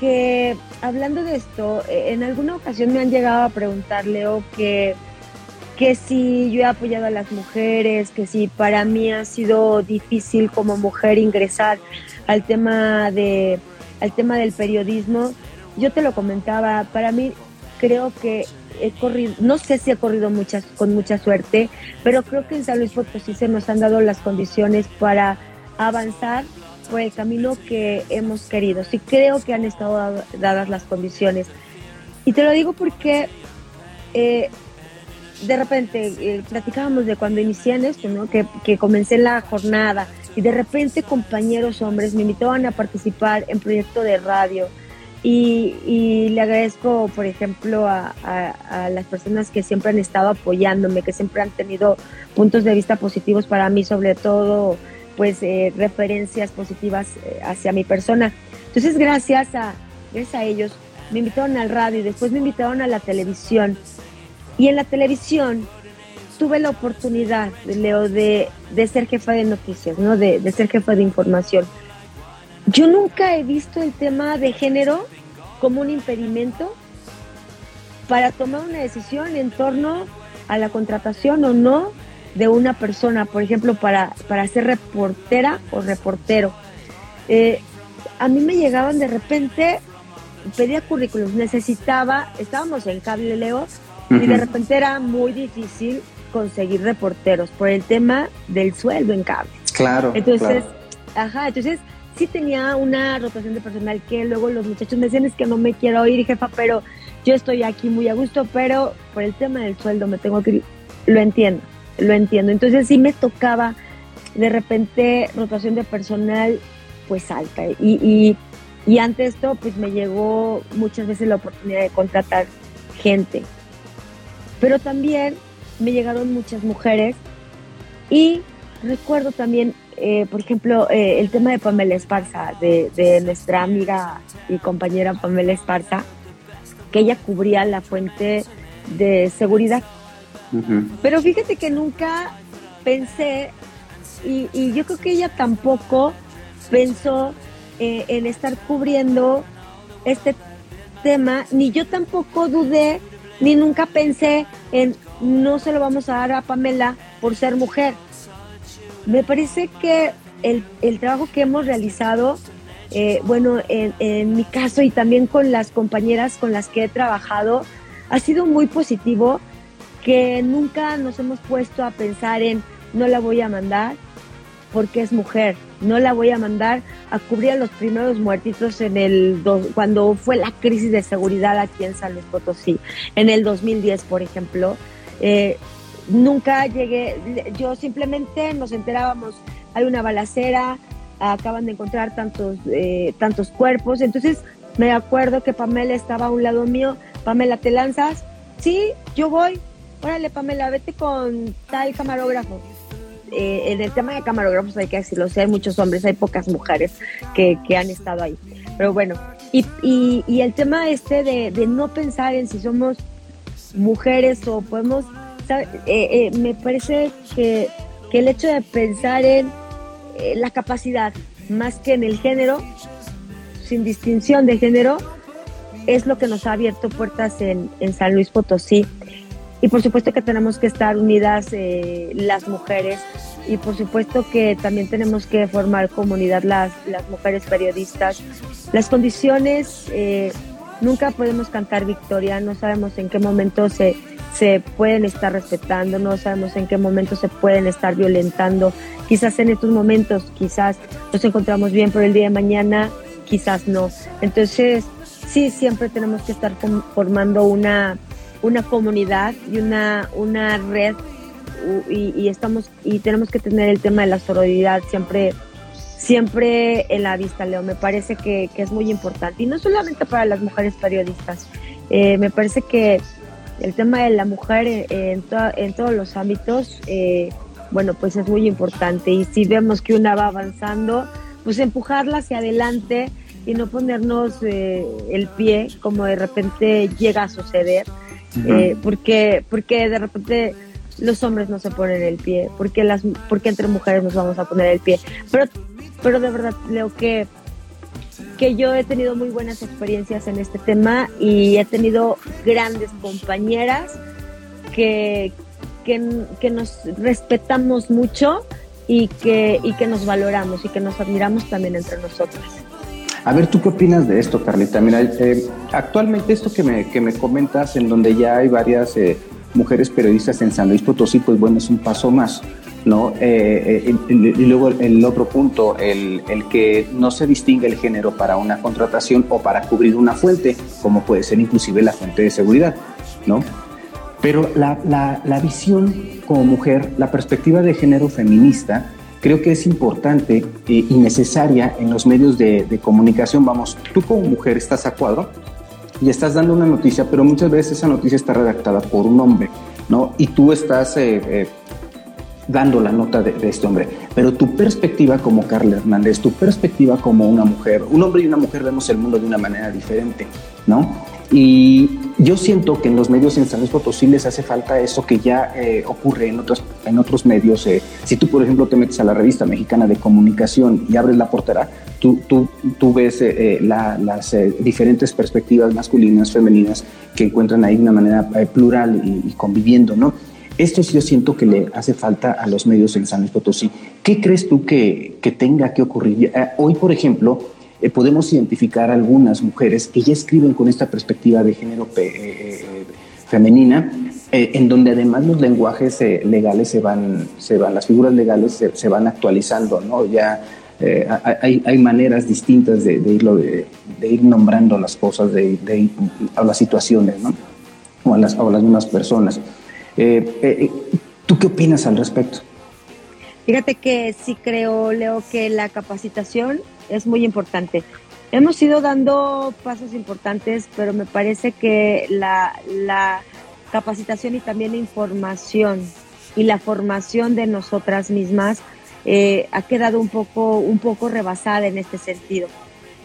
que hablando de esto, eh, en alguna ocasión me han llegado a preguntar, Leo, que, que si yo he apoyado a las mujeres, que si para mí ha sido difícil como mujer ingresar al tema, de, al tema del periodismo. Yo te lo comentaba, para mí creo que he corrido, no sé si he corrido muchas, con mucha suerte, pero creo que en San Luis Potosí se nos han dado las condiciones para avanzar por el camino que hemos querido. Sí creo que han estado dadas las condiciones. Y te lo digo porque eh, de repente eh, platicábamos de cuando inicié en esto, ¿no? que, que comencé la jornada y de repente compañeros hombres me invitaban a participar en proyecto de radio. Y, y le agradezco, por ejemplo, a, a, las personas que siempre han estado apoyándome, que siempre han tenido puntos de vista positivos para mí, sobre todo pues eh, referencias positivas eh, hacia mi persona. Entonces, gracias a, gracias a ellos, me invitaron al radio y después me invitaron a la televisión. Y en la televisión tuve la oportunidad, Leo, de, de ser jefa de noticias, ¿no? De, de ser jefa de información. Yo nunca he visto el tema de género como un impedimento para tomar una decisión en torno a la contratación o no de una persona, por ejemplo, para, para ser reportera o reportero. Eh, a mí me llegaban de repente, pedía currículums, necesitaba, estábamos en Cable Leo y de repente era muy difícil conseguir reporteros por el tema del sueldo en cable. Claro. Entonces, ajá, entonces sí tenía una rotación de personal que luego los muchachos me decían es que no me quiero ir, jefa, pero yo estoy aquí muy a gusto, pero por el tema del sueldo me tengo que ir. Lo entiendo lo entiendo. Entonces sí me tocaba de repente rotación de personal pues alta. Y, y, ante esto pues me llegó muchas veces la oportunidad de contratar gente. Pero también me llegaron muchas mujeres y recuerdo también, eh, por ejemplo, eh, el tema de Pamela Esparza, de, de nuestra amiga y compañera Pamela Esparza, que ella cubría la fuente de seguridad. Pero fíjate que nunca pensé, y, yo creo que ella tampoco pensó eh, en estar cubriendo este tema, ni yo tampoco dudé, ni nunca pensé en no se lo vamos a dar a Pamela por ser mujer. Me parece que el, el trabajo que hemos realizado, eh, bueno, en, en mi caso y también con las compañeras con las que he trabajado, ha sido muy positivo que nunca nos hemos puesto a pensar en no la voy a mandar porque es mujer, no la voy a mandar a cubrir a los primeros muertitos en el cuando fue la crisis de seguridad aquí en San Luis Potosí, en el 2010, por ejemplo. Eh, nunca llegué, yo simplemente nos enterábamos, hay una balacera, acaban de encontrar tantos, eh, tantos cuerpos, entonces me acuerdo que Pamela estaba a un lado mío, Pamela, ¿te lanzas? Sí, yo voy, órale Pamela, vete con tal camarógrafo. Eh, en el tema de camarógrafos hay que decirlo, hay muchos hombres, hay pocas mujeres que, han estado ahí. Pero bueno, y, y, el tema este de, no pensar en si somos mujeres o podemos, eh, eh, me parece que, que, el hecho de pensar en la capacidad más que en el género, sin distinción de género, es lo que nos ha abierto puertas en, en San Luis Potosí y por supuesto que tenemos que estar unidas eh, las mujeres y por supuesto que también tenemos que formar comunidad las, las mujeres periodistas las condiciones, eh, nunca podemos cantar victoria, no sabemos en qué momento se, se pueden estar respetando, no sabemos en qué momento se pueden estar violentando. Quizás en estos momentos, quizás nos encontramos bien, pero el día de mañana quizás no. Entonces, sí, siempre tenemos que estar formando una, una comunidad y una, una red y, estamos y tenemos que tener el tema de la sororidad siempre siempre en la vista, Leo. Me parece que, es muy importante. Y no solamente para las mujeres periodistas. Eh, me parece que el tema de la mujer en, en todos los ámbitos, eh, bueno, pues es muy importante. Y si vemos que una va avanzando, pues empujarla hacia adelante y no ponernos eh, el pie como de repente llega a suceder. Porque, porque de repente los hombres no se ponen el pie, porque las porque entre mujeres nos vamos a poner el pie. Pero pero de verdad creo que que yo he tenido muy buenas experiencias en este tema y he tenido grandes compañeras que, que, nos respetamos mucho y que, y que nos valoramos y que nos admiramos también entre nosotras. A ver, ¿tú qué opinas de esto, Carlita? Mira, eh, actualmente esto que me, que me comentas, en donde ya hay varias eh, mujeres periodistas en San Luis Potosí, pues bueno, es un paso más. ¿no? Eh, eh, y luego el otro punto, el, el, que no se distingue el género para una contratación o para cubrir una fuente, como puede ser inclusive la fuente de seguridad, ¿no? Pero la, la, la visión como mujer, la perspectiva de género feminista, creo que es importante eh, y necesaria en los medios de, comunicación. Vamos, tú como mujer estás a cuadro y estás dando una noticia, pero muchas veces esa noticia está redactada por un hombre, ¿no? Y tú estás eh, dando la nota de, este hombre. Pero tu perspectiva como Carla Hernández, tu perspectiva como una mujer, un hombre y una mujer vemos el mundo de una manera diferente, ¿no? Y yo siento que en los medios en San Luis Potosí les hace falta eso que ya eh, ocurre en otros, en otros medios. Eh. si tú, por ejemplo, te metes a la revista mexicana de comunicación y abres la portera, tú, tú, tú ves eh, las diferentes perspectivas masculinas, femeninas, que encuentran ahí de una manera plural y, y conviviendo, ¿no? Esto sí yo siento que le hace falta a los medios en San Luis Potosí. ¿Qué crees tú que, tenga que ocurrir? Eh, hoy, por ejemplo, eh, podemos identificar algunas mujeres que ya escriben con esta perspectiva de género eh, femenina, en donde además los lenguajes legales se van, se van, las figuras legales se, van actualizando, ¿no? Ya hay, hay, maneras distintas de, irlo, de, ir nombrando las cosas, de, a las situaciones, ¿no? O a las, a las mismas personas. Eh, eh, ¿Tú qué opinas al respecto? Fíjate que sí creo, Leo, que la capacitación es muy importante. Hemos ido dando pasos importantes, pero me parece que la, la capacitación y también la información y la formación de nosotras mismas eh, ha quedado un poco, un poco rebasada en este sentido.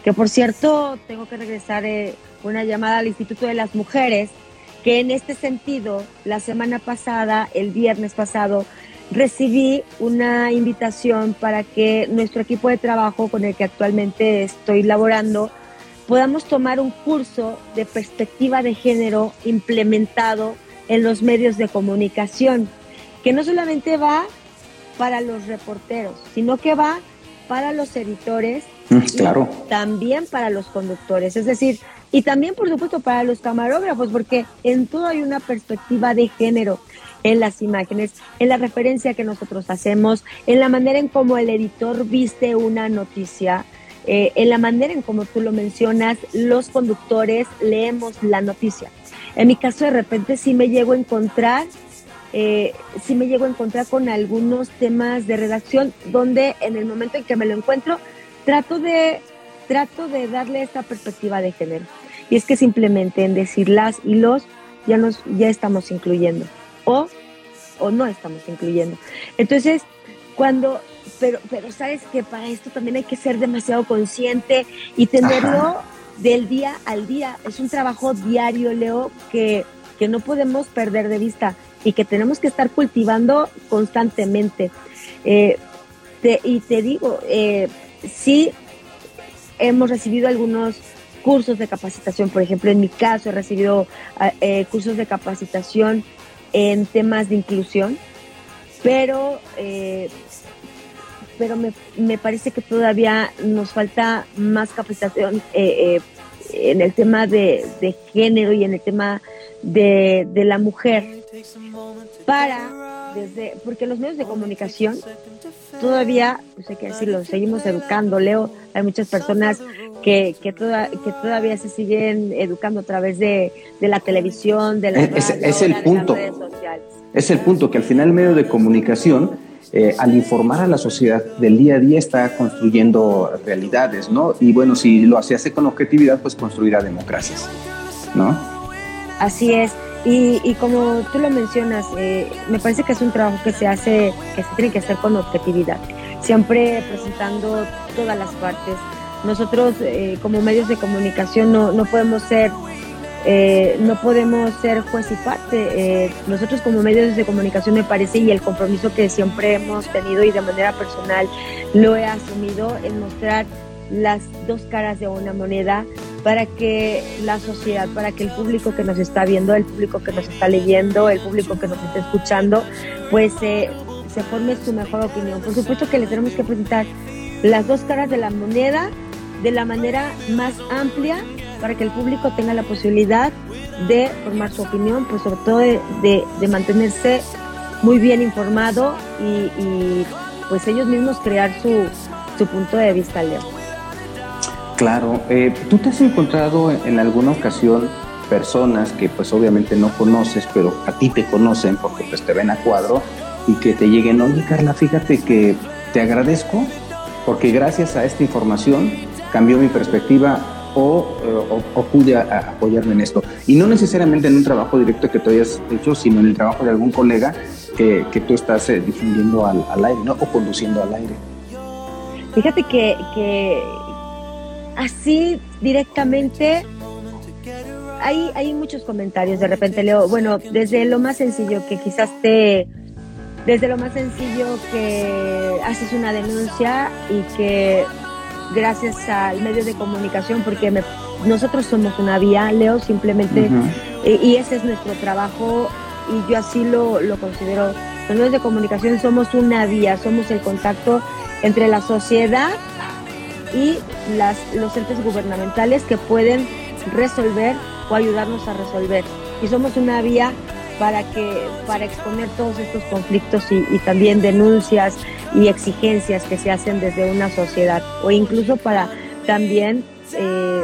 Que por cierto, tengo que regresar eh, una llamada al Instituto de las Mujeres que en este sentido, la semana pasada, el viernes pasado, recibí una invitación para que nuestro equipo de trabajo con el que actualmente estoy laborando podamos tomar un curso de perspectiva de género implementado en los medios de comunicación, que no solamente va para los reporteros, sino que va para los editores mm, claro. y también para los conductores. Es decir, y también, por supuesto, para los camarógrafos, porque en todo hay una perspectiva de género en las imágenes, en la referencia que nosotros hacemos, en la manera en cómo el editor viste una noticia, eh, en la manera en cómo tú lo mencionas, los conductores leemos la noticia. En mi caso, de repente sí me llego a encontrar, eh, sí me llego a encontrar con algunos temas de redacción donde en el momento en que me lo encuentro, trato de, trato de darle esta perspectiva de género. Y es que simplemente en decir las y los ya, nos, ya estamos incluyendo o, o no estamos incluyendo. Entonces, cuando, pero, pero sabes que para esto también hay que ser demasiado consciente y tenerlo del día al día. Es un trabajo diario, Leo, que, que no podemos perder de vista y que tenemos que estar cultivando constantemente. Eh, y te digo, eh, sí hemos recibido algunos cursos de capacitación. Por ejemplo, en mi caso he recibido eh, cursos de capacitación en temas de inclusión, pero, eh, pero me, me parece que todavía nos falta más capacitación eh, eh, en el tema de, de, género y en el tema de, de la mujer para desde porque los medios de comunicación todavía pues hay que decirlo seguimos educando Leo hay muchas personas que, que, toda, que todavía se siguen educando a través de, de la televisión de la es, es el punto es el punto que al final el medio de comunicación eh, al informar a la sociedad del día a día está construyendo realidades, ¿no? Y bueno, si lo hace, hace con objetividad, pues construirá democracias, ¿no? Así es. Y, y como tú lo mencionas, eh, me parece que es un trabajo que se hace, que se tiene que hacer con objetividad, siempre presentando todas las partes. Nosotros eh, como medios de comunicación no, no podemos ser eh, no podemos ser juez y parte. Eh, nosotros como medios de comunicación me parece y el compromiso que siempre hemos tenido y de manera personal lo he asumido en mostrar las dos caras de una moneda para que la sociedad, para que el público que nos está viendo, el público que nos está leyendo, el público que nos está escuchando, pues eh, se forme su mejor opinión. Por supuesto que le tenemos que presentar las dos caras de la moneda de la manera más amplia para que el público tenga la posibilidad de formar su opinión, pues sobre todo de, de, de mantenerse muy bien informado y, y, pues ellos mismos crear su, su punto de vista, Leo. Claro, eh, ¿tú te has encontrado en alguna ocasión personas que pues obviamente no conoces, pero a ti te conocen porque pues te ven a cuadro y que te lleguen, oye Carla, fíjate que te agradezco porque gracias a esta información cambió mi perspectiva o, o, o pude apoyarme en esto. Y no necesariamente en un trabajo directo que tú hayas hecho, sino en el trabajo de algún colega que, que tú estás eh, difundiendo al, al, aire, ¿no? O conduciendo al aire. Fíjate que, que así directamente hay, hay muchos comentarios. De repente leo, bueno, desde lo más sencillo que quizás te desde lo más sencillo que haces una denuncia y que gracias al medio de comunicación, porque me, nosotros somos una vía, Leo, simplemente, uh -huh. y, y, ese es nuestro trabajo, y yo así lo, lo considero. Los medios de comunicación somos una vía, somos el contacto entre la sociedad y las, los entes gubernamentales que pueden resolver o ayudarnos a resolver. Y somos una vía para que para exponer todos estos conflictos y, también denuncias y exigencias que se hacen desde una sociedad o incluso para también eh,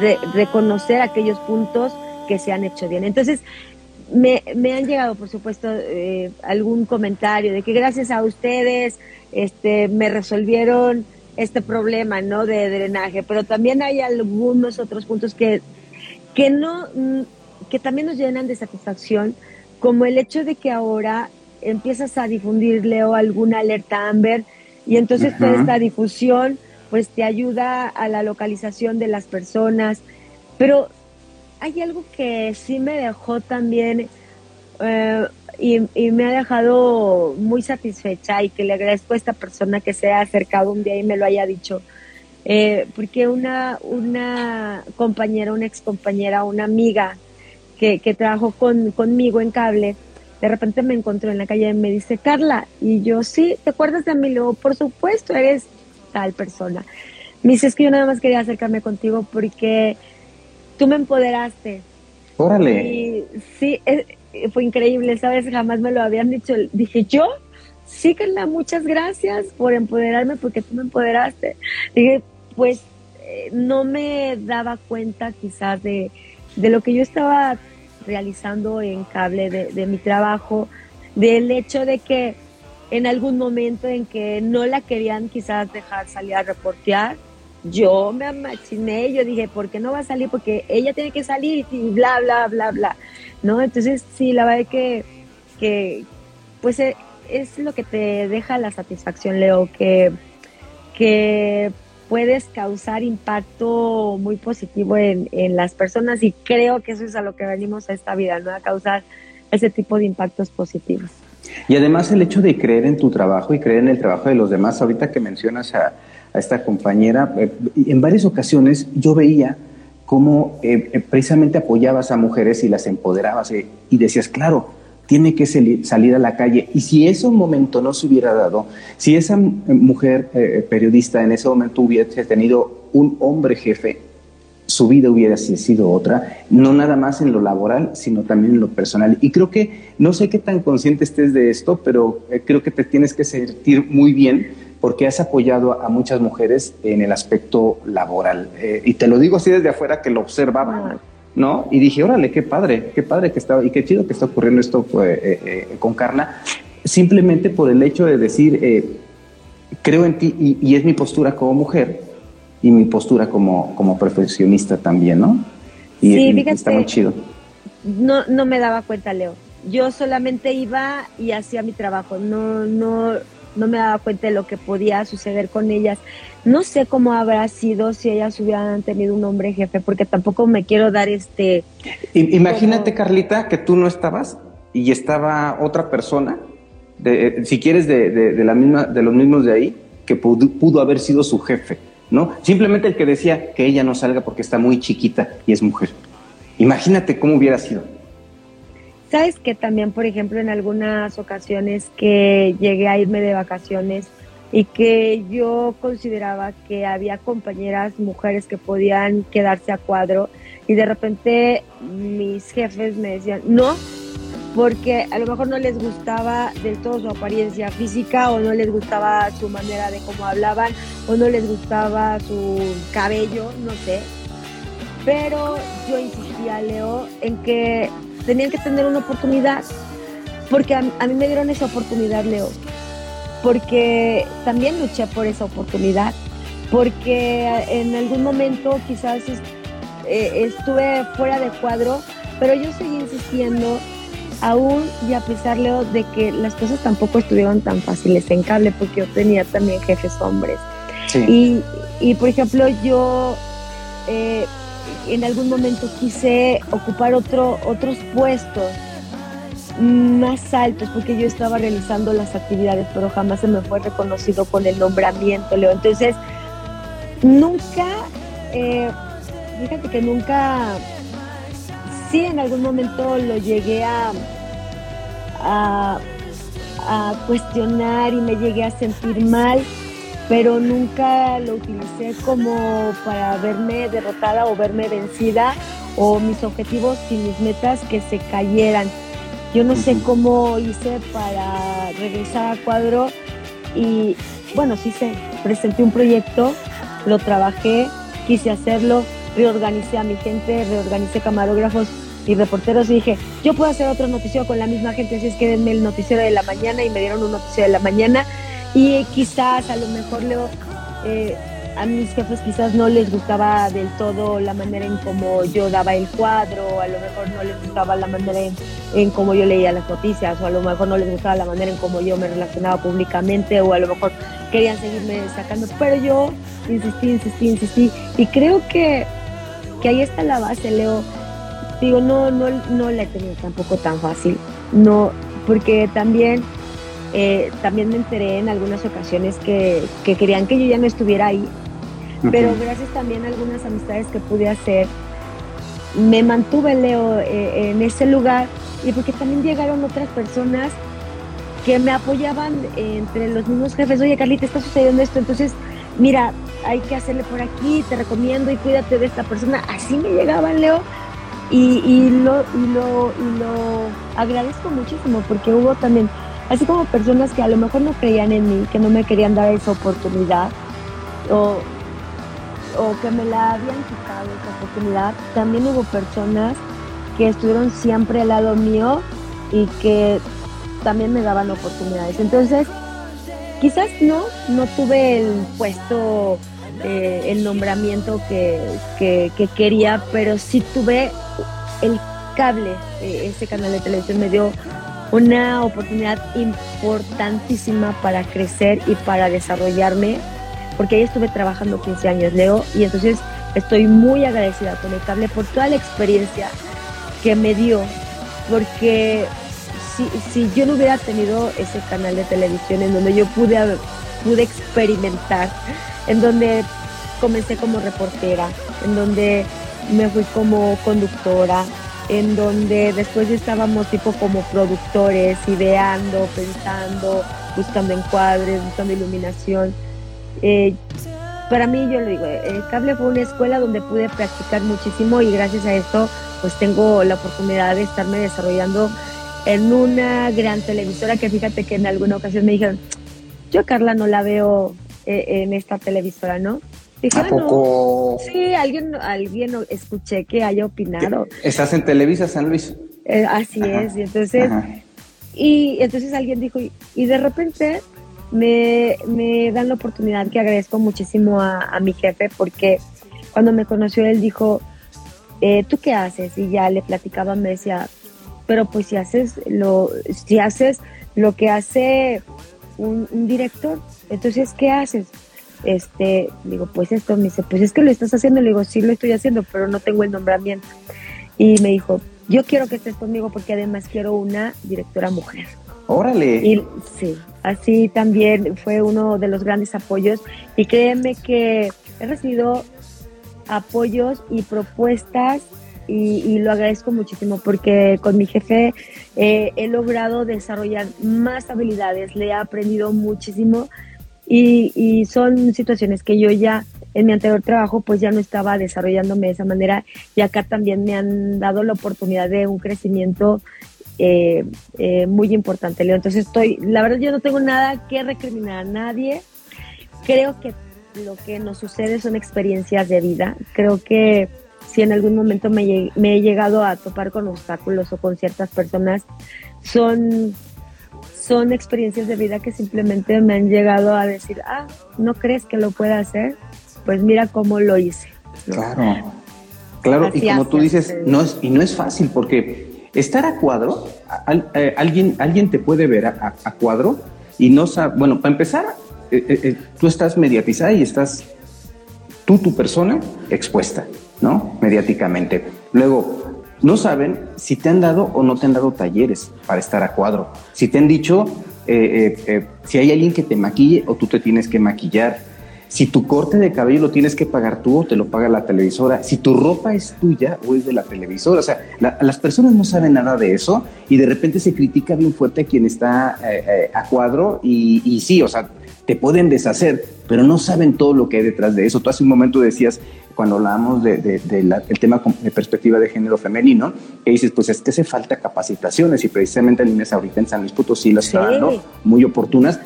re, reconocer aquellos puntos que se han hecho bien. Entonces, me, me han llegado, por supuesto, eh, algún comentario de que gracias a ustedes este, me resolvieron este problema ¿no? de drenaje, pero también hay algunos otros puntos que, que no que también nos llenan de satisfacción, como el hecho de que ahora empiezas a difundir, Leo, alguna alerta Amber, y entonces uh -huh. toda esta difusión pues te ayuda a la localización de las personas. Pero hay algo que sí me dejó también eh, y, y, me ha dejado muy satisfecha y que le agradezco a esta persona que se ha acercado un día y me lo haya dicho. Eh, porque una, una compañera, una ex compañera, una amiga, que, que trabajó con, conmigo en cable, de repente me encontró en la calle y me dice, Carla, y yo, sí, ¿te acuerdas de mí? Luego, por supuesto, eres tal persona. Me dice, es que yo nada más quería acercarme contigo porque tú me empoderaste. Órale. Y sí, es, fue increíble, ¿sabes? Jamás me lo habían dicho. Dije, ¿yo? Sí, Carla, muchas gracias por empoderarme porque tú me empoderaste. Dije, pues eh, no me daba cuenta quizás de, de lo que yo estaba realizando en cable de, de, mi trabajo, del hecho de que en algún momento en que no la querían quizás dejar salir a reportear, yo me amachiné, yo dije, ¿por qué no va a salir? Porque ella tiene que salir y bla, bla, bla, bla, ¿no? Entonces, sí, la verdad que, que pues es, es lo que te deja la satisfacción, Leo, que, que puedes causar impacto muy positivo en, en, las personas y creo que eso es a lo que venimos a esta vida, ¿no? A causar ese tipo de impactos positivos. Y además el hecho de creer en tu trabajo y creer en el trabajo de los demás, ahorita que mencionas a, a esta compañera, eh, en varias ocasiones yo veía cómo eh, precisamente apoyabas a mujeres y las empoderabas eh, y decías, claro, tiene que salir a la calle. Y si ese momento no se hubiera dado, si esa mujer eh, periodista en ese momento hubiese tenido un hombre jefe, su vida hubiera sido otra, no nada más en lo laboral, sino también en lo personal. Y creo que, no sé qué tan consciente estés de esto, pero eh, creo que te tienes que sentir muy bien porque has apoyado a, muchas mujeres en el aspecto laboral. Eh, y te lo digo así desde afuera que lo observaba. ¿no? Y dije, órale, qué padre, qué padre que estaba y qué chido que está ocurriendo esto pues, eh, eh, con Carla, simplemente por el hecho de decir, creo en ti y, es mi postura como mujer y mi postura como, como profesionista también, ¿no? Y, sí, está muy chido. No, no me daba cuenta, Leo. Yo solamente iba y hacía mi trabajo, no, no, no me daba cuenta de lo que podía suceder con ellas. No sé cómo habrá sido si ellas hubieran tenido un hombre jefe, porque tampoco me quiero dar este... Imagínate, Carlita, que tú no estabas y estaba otra persona, de, eh, si quieres, de, la misma, de los mismos de ahí, que pudo, haber sido su jefe, ¿no? Simplemente el que decía que ella no salga porque está muy chiquita y es mujer. Imagínate cómo hubiera sido. Sabes que también, por ejemplo, en algunas ocasiones que llegué a irme de vacaciones, y que yo consideraba que había compañeras mujeres que podían quedarse a cuadro y de repente mis jefes me decían, no, porque a lo mejor no les gustaba del todo su apariencia física o no les gustaba su manera de cómo hablaban o no les gustaba su cabello, no sé. Pero yo insistía, Leo, en que tenían que tener una oportunidad, porque a, a mí me dieron esa oportunidad, Leo porque también luché por esa oportunidad, porque en algún momento quizás eh, estuve fuera de cuadro, pero yo seguí insistiendo aún y a pesar de que las cosas tampoco estuvieron tan fáciles en cable, porque yo tenía también jefes hombres. Y, y, por ejemplo, yo eh, en algún momento quise ocupar otro, otros puestos más altos porque yo estaba realizando las actividades, pero jamás se me fue reconocido con el nombramiento, Leo. Entonces, nunca, eh, fíjate que nunca, sí en algún momento lo llegué a, a, a cuestionar y me llegué a sentir mal, pero nunca lo utilicé como para verme derrotada o verme vencida o mis objetivos y mis metas que se cayeran. Yo no sé cómo hice para regresar a cuadro y bueno, sí sé, presenté un proyecto, lo trabajé, quise hacerlo, reorganicé a mi gente, reorganicé camarógrafos y reporteros y dije, yo puedo hacer otro noticiero con la misma gente, así es que denme el noticiero de la mañana y me dieron un noticiero de la mañana y quizás a lo mejor Leo eh, a mis jefes quizás no les gustaba del todo la manera en cómo yo daba el cuadro, a lo mejor no les gustaba la manera en, en cómo yo leía las noticias, o a lo mejor no les gustaba la manera en cómo yo me relacionaba públicamente, o a lo mejor querían seguirme sacando, pero yo insistí, insistí, insistí, y creo que, que ahí está la base, Leo. Digo, no, no, no la he tenido tampoco tan fácil, no, porque también eh, también me enteré en algunas ocasiones que, que, querían que yo ya no estuviera ahí pero gracias también a algunas amistades que pude hacer, me mantuve, Leo, eh, en ese lugar y porque también llegaron otras personas que me apoyaban entre los mismos jefes, oye Carlita, está sucediendo esto, entonces mira, hay que hacerle por aquí, te recomiendo y cuídate de esta persona. Así me llegaban, Leo, y, y, lo, y, lo, y lo agradezco muchísimo porque hubo también, así como personas que a lo mejor no creían en mí, que no me querían dar esa oportunidad, o, o que me la habían quitado esa oportunidad, también hubo personas que estuvieron siempre al lado mío y que también me daban oportunidades. Entonces, quizás no, no tuve el puesto, eh, el nombramiento que, que, quería, pero sí tuve el cable, eh, ese canal de televisión me dio una oportunidad importantísima para crecer y para desarrollarme porque ahí estuve trabajando 15 años, Leo, y entonces estoy muy agradecida con el cable por toda la experiencia que me dio, porque si, si yo no hubiera tenido ese canal de televisión en donde yo pude, pude experimentar, en donde comencé como reportera, en donde me fui como conductora, en donde después estábamos tipo como productores, ideando, pensando, buscando encuadres, buscando iluminación. Eh, para mí, yo lo digo, el cable fue una escuela donde pude practicar muchísimo y gracias a esto pues tengo la oportunidad de estarme desarrollando en una gran televisora que fíjate que en alguna ocasión me dijeron, yo Carla no la veo eh, en esta televisora, ¿no? Dije, ¿A poco? sí, alguien, alguien escuché que haya opinado. ¿Estás en Televisa San Luis? Eh, así es, y entonces, y entonces alguien dijo, y, de repente me, me, dan la oportunidad que agradezco muchísimo a, a mi jefe porque cuando me conoció él dijo, eh, ¿tú qué haces? Y ya le platicaba, me decía, pero pues si haces lo, si haces lo que hace un, director, entonces ¿qué haces? Este, digo, pues esto, me dice, pues es que lo estás haciendo, le digo, sí lo estoy haciendo, pero no tengo el nombramiento. Y me dijo, yo quiero que estés conmigo porque además quiero una directora mujer. Órale. Y sí, así también fue uno de los grandes apoyos. Y créeme que he recibido apoyos y propuestas y, lo agradezco muchísimo porque con mi jefe eh, he logrado desarrollar más habilidades, le he aprendido muchísimo y, son situaciones que yo ya en mi anterior trabajo pues ya no estaba desarrollándome de esa manera y acá también me han dado la oportunidad de un crecimiento eh, eh, muy importante, Leo. Entonces estoy, la verdad yo no tengo nada que recriminar a nadie. Creo que lo que nos sucede son experiencias de vida. Creo que si en algún momento me, he llegado a topar con obstáculos o con ciertas personas, son, son experiencias de vida que simplemente me han llegado a decir, ah, ¿no crees que lo pueda hacer? Pues mira cómo lo hice. Claro, claro, y como tú dices, no es, y no es fácil porque estar a cuadro, eh, alguien, alguien te puede ver a, a cuadro y no sabe, bueno, para empezar, eh, eh, tú estás mediatizada y estás tú, tu persona, expuesta, ¿no? Mediáticamente. Luego, no saben si te han dado o no te han dado talleres para estar a cuadro. Si te han dicho si hay alguien que te maquille o tú te tienes que maquillar. Si tu corte de cabello lo tienes que pagar tú o te lo paga la televisora. Si tu ropa es tuya o es de la televisora. O sea, las personas no saben nada de eso y de repente se critica bien fuerte a quien está a cuadro y, y sí, o sea, te pueden deshacer, pero no saben todo lo que hay detrás de eso. Tú hace un momento decías, cuando hablábamos del de, tema de perspectiva de género femenino, que dices, pues es que hace falta capacitaciones y precisamente líneas ahorita en San Luis Potosí las está dando muy oportunas.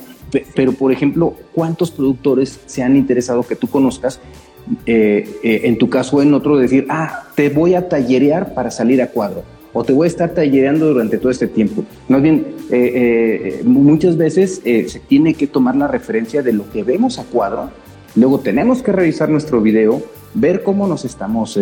Pero, por ejemplo, ¿cuántos productores se han interesado que tú conozcas? Eh, eh, en tu caso o en otro, decir, ah, te voy a tallerear para salir a cuadro o te voy a estar tallereando durante todo este tiempo. Más bien, eh, eh, muchas veces eh, se tiene que tomar la referencia de lo que vemos a cuadro, luego tenemos que revisar nuestro video, ver cómo nos estamos,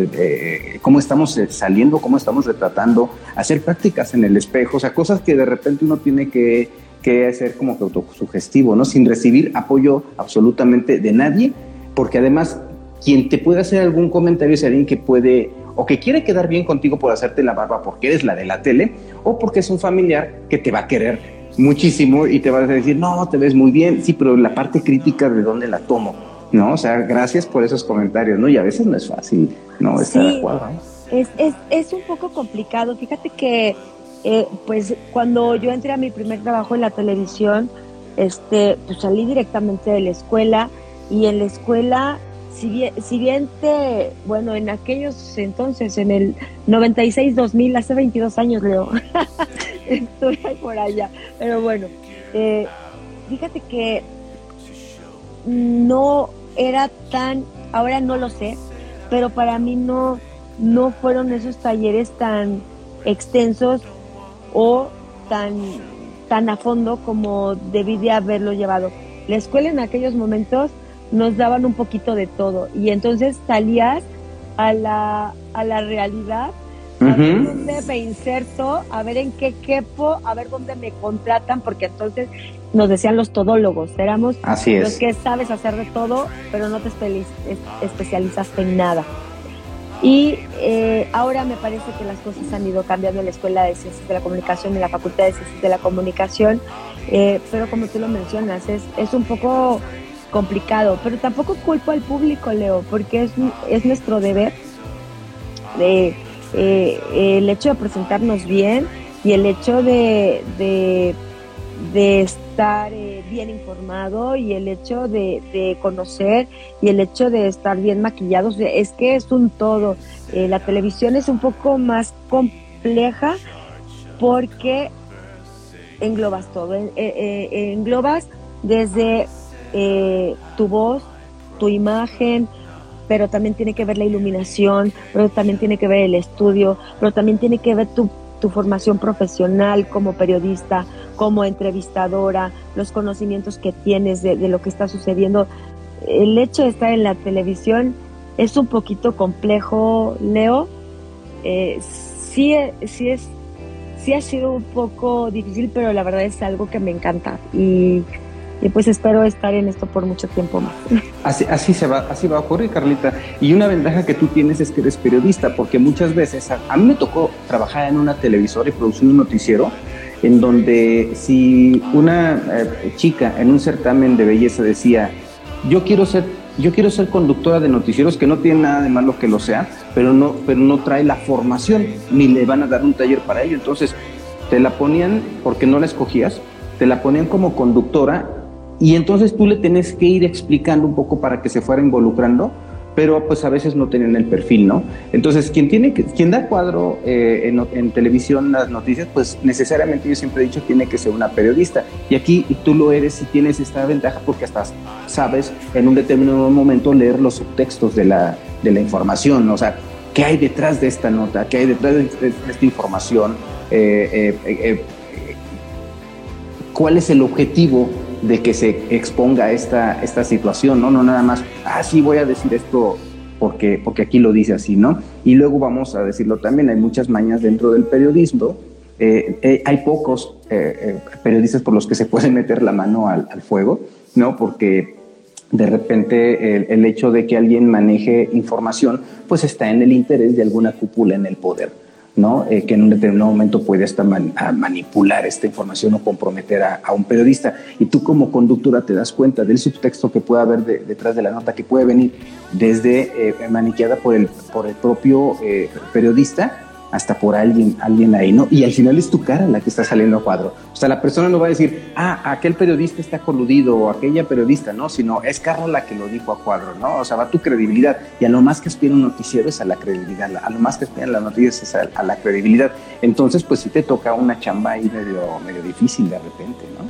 cómo estamos saliendo, cómo estamos retratando, hacer prácticas en el espejo, o sea, cosas que de repente uno tiene que, que hacer como que autosugestivo, ¿no? Sin recibir apoyo absolutamente de nadie, porque además quien te puede hacer algún comentario es alguien que puede o que quiere quedar bien contigo por hacerte la barba porque eres la de la tele, o porque es un familiar que te va a querer muchísimo y te va a decir, no, te ves muy bien, sí, pero la parte crítica de dónde la tomo, ¿no? O sea, gracias por esos comentarios, ¿no? Y a veces no es fácil, ¿no? Estar de acuerdo. Es, es, es un poco complicado. Fíjate que, eh, pues, cuando yo entré a mi primer trabajo en la televisión, este, pues salí directamente de la escuela y en la escuela si bien, si bien te, bueno, en aquellos entonces, en el 96-2000, hace 22 años, Leo, estoy por allá, pero bueno, eh, fíjate que no era tan, ahora no lo sé, pero para mí no, no fueron esos talleres tan extensos o tan, tan a fondo como debí de haberlo llevado. La escuela en aquellos momentos nos daban un poquito de todo. Y entonces salías a la, a la realidad, a ver dónde me inserto, a ver en qué quepo, a ver dónde me contratan, porque entonces nos decían los todólogos, éramos los que sabes hacer de todo, pero no te especializaste en nada. Y eh, ahora me parece que las cosas han ido cambiando en la Escuela de Ciencias de la Comunicación, en la Facultad de Ciencias de la Comunicación, eh, pero como tú lo mencionas, es, es un poco complicado, pero tampoco culpo al público, Leo, porque es, es nuestro deber de, eh, el hecho de presentarnos bien y el hecho de, de, estar eh, bien informado y el hecho de, conocer y el hecho de estar bien maquillados, es que es un todo. Eh, la televisión es un poco más compleja porque englobas todo, englobas desde tu voz, tu imagen, pero también tiene que ver la iluminación, pero también tiene que ver el estudio, pero también tiene que ver tu, formación profesional como periodista, como entrevistadora, los conocimientos que tienes de, lo que está sucediendo. El hecho de estar en la televisión es un poquito complejo, Leo. Eh, sí, sí, es, sí ha sido un poco difícil, pero la verdad es algo que me encanta. Y y pues espero estar en esto por mucho tiempo más. Así, se va, así va a ocurrir, Carlita. Y una ventaja que tú tienes es que eres periodista, porque muchas veces, a, mí me tocó trabajar en una televisora y producir un noticiero en donde si una eh, chica en un certamen de belleza decía, yo quiero ser yo quiero ser conductora de noticieros que no tiene nada de malo que lo sea, pero no, pero no trae la formación, ni le van a dar un taller para ello. Entonces, te la ponían, porque no la escogías, te la ponían como conductora y entonces tú le tenés que ir explicando un poco para que se fuera involucrando, pero pues a veces no tenían el perfil, ¿no? Entonces, quien, tiene que, quien da cuadro eh, en, televisión las noticias, pues necesariamente yo siempre he dicho tiene que ser una periodista. Y aquí tú lo eres y tienes esta ventaja porque hasta sabes en un determinado momento leer los subtextos de la, de la información, o sea, qué hay detrás de esta nota, qué hay detrás de, esta información, eh, eh, cuál es el objetivo de que se exponga esta, esta situación, ¿no? No nada más, ah, sí, voy a decir esto porque, porque aquí lo dice así, ¿no? Y luego vamos a decirlo también, hay muchas mañas dentro del periodismo, eh, eh, hay pocos eh, periodistas por los que se puede meter la mano al, fuego, ¿no? Porque de repente el, el, hecho de que alguien maneje información, pues está en el interés de alguna cúpula en el poder. ¿No? Eh, que en un determinado momento puede hasta manipular esta información o comprometer a, un periodista. Y tú como conductora te das cuenta del subtexto que puede haber detrás de la nota, que puede venir desde eh, maniqueada por el, por el propio eh, periodista hasta por alguien, alguien ahí, ¿no? Y al final es tu cara la que está saliendo a cuadro. O sea, la persona no va a decir, ah, aquel periodista está coludido o aquella periodista, no, sino es Carla la que lo dijo a cuadro, ¿no? O sea, va tu credibilidad. Y a lo más que aspira un noticiero es a la credibilidad, a lo más que aspira la noticia es a, la credibilidad. Entonces, pues sí te toca una chamba ahí medio, medio difícil de repente, ¿no?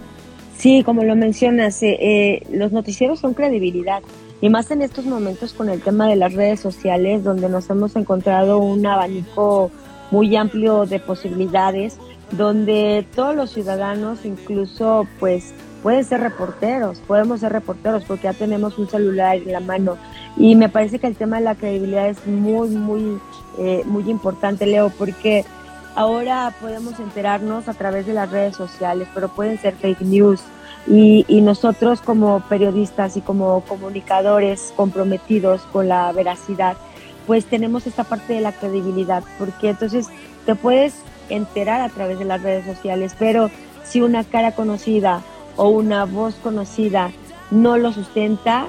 Sí, como lo mencionas, eh, eh, los noticieros son credibilidad. Y más en estos momentos con el tema de las redes sociales, donde nos hemos encontrado un abanico muy amplio de posibilidades, donde todos los ciudadanos incluso pues pueden ser reporteros, podemos ser reporteros porque ya tenemos un celular en la mano. Y me parece que el tema de la credibilidad es muy, muy, eh, muy importante, Leo, porque ahora podemos enterarnos a través de las redes sociales, pero pueden ser fake news. Y, y nosotros como periodistas y como comunicadores comprometidos con la veracidad, pues tenemos esta parte de la credibilidad, porque entonces te puedes enterar a través de las redes sociales, pero si una cara conocida o una voz conocida no lo sustenta,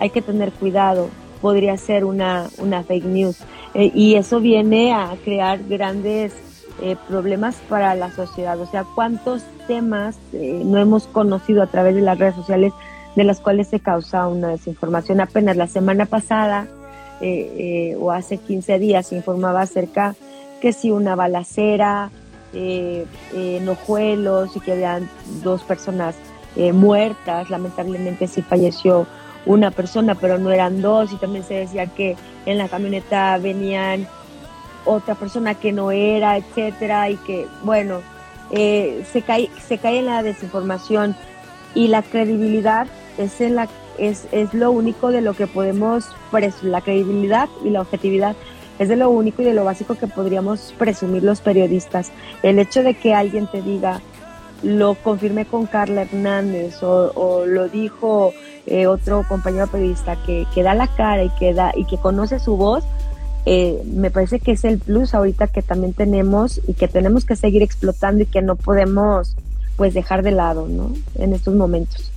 hay que tener cuidado, podría ser una, una fake news. Eh, y eso viene a crear grandes eh, problemas para la sociedad. O sea, ¿cuántos temas eh, no hemos conocido a través de las redes sociales de las cuales se causa una desinformación? Apenas la semana pasada eh, eh, o hace 15 días informaba acerca que si una balacera eh, en Ojuelos y que habían dos personas muertas, lamentablemente sí falleció una persona, pero no eran dos, y también se decía que en la camioneta venían otra persona que no era, etcétera, y que, bueno, se, cae, se cae en la desinformación y la credibilidad es en la es, es lo único de lo que podemos, la credibilidad y la objetividad es de lo único y de lo básico que podríamos presumir los periodistas. El hecho de que alguien te diga, lo confirmé con Carla Hernández o, lo dijo eh, otro compañero periodista que, que, da la cara y que, da, y que conoce su voz, eh, me parece que es el plus ahorita que también tenemos y que tenemos que seguir explotando y que no podemos pues dejar de lado, ¿no? En estos momentos.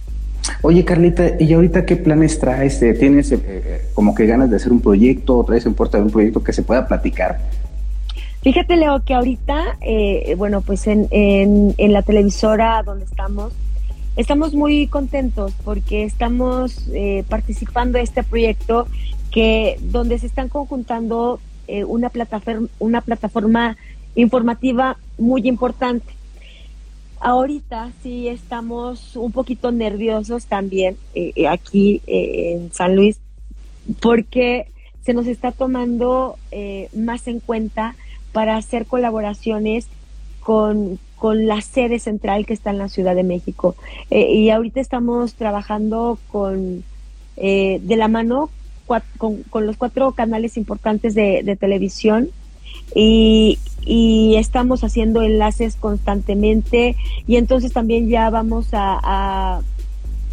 Oye, Carlita, ¿y ahorita qué planes traes? Eh, ¿Tienes eh, como que ganas de hacer un proyecto o traes en puerta de un proyecto que se pueda platicar? Fíjate, Leo, que ahorita, eh, bueno, pues en, en, en, la televisora donde estamos, estamos muy contentos porque estamos eh, participando de este proyecto que donde se están conjuntando eh, una plataforma, una plataforma informativa muy importante. Ahorita sí estamos un poquito nerviosos también aquí en San Luis porque se nos está tomando más en cuenta para hacer colaboraciones con, la sede central que está en la Ciudad de México. Eh, y ahorita estamos trabajando con eh, de la mano con, los cuatro canales importantes de, televisión y, estamos haciendo enlaces constantemente y entonces también ya vamos a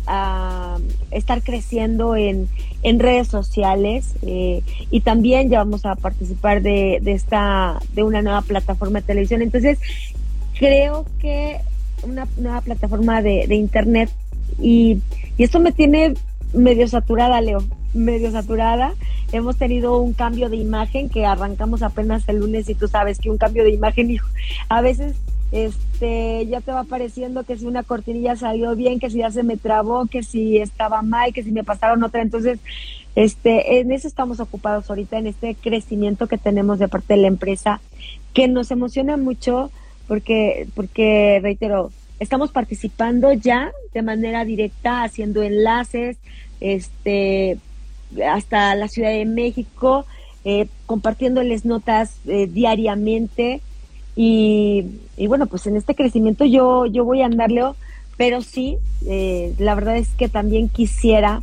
a estar creciendo en, en redes sociales eh, y también ya vamos a participar de, de, esta de una nueva plataforma de televisión. Entonces creo que una nueva plataforma de, de internet y, y esto me tiene medio saturada Leo medio saturada hemos tenido un cambio de imagen que arrancamos apenas el lunes y tú sabes que un cambio de imagen a veces este ya te va pareciendo que si una cortinilla salió bien, que si ya se me trabó, que si estaba mal, que si me pasaron otra. Entonces, este, en eso estamos ocupados ahorita, en este crecimiento que tenemos de parte de la empresa, que nos emociona mucho porque, porque reitero, estamos participando ya de manera directa, haciendo enlaces, este, hasta la Ciudad de México, eh, compartiéndoles notas eh, diariamente. Y, bueno, pues en este crecimiento yo, yo voy a andarle, pero sí, eh, la verdad es que también quisiera,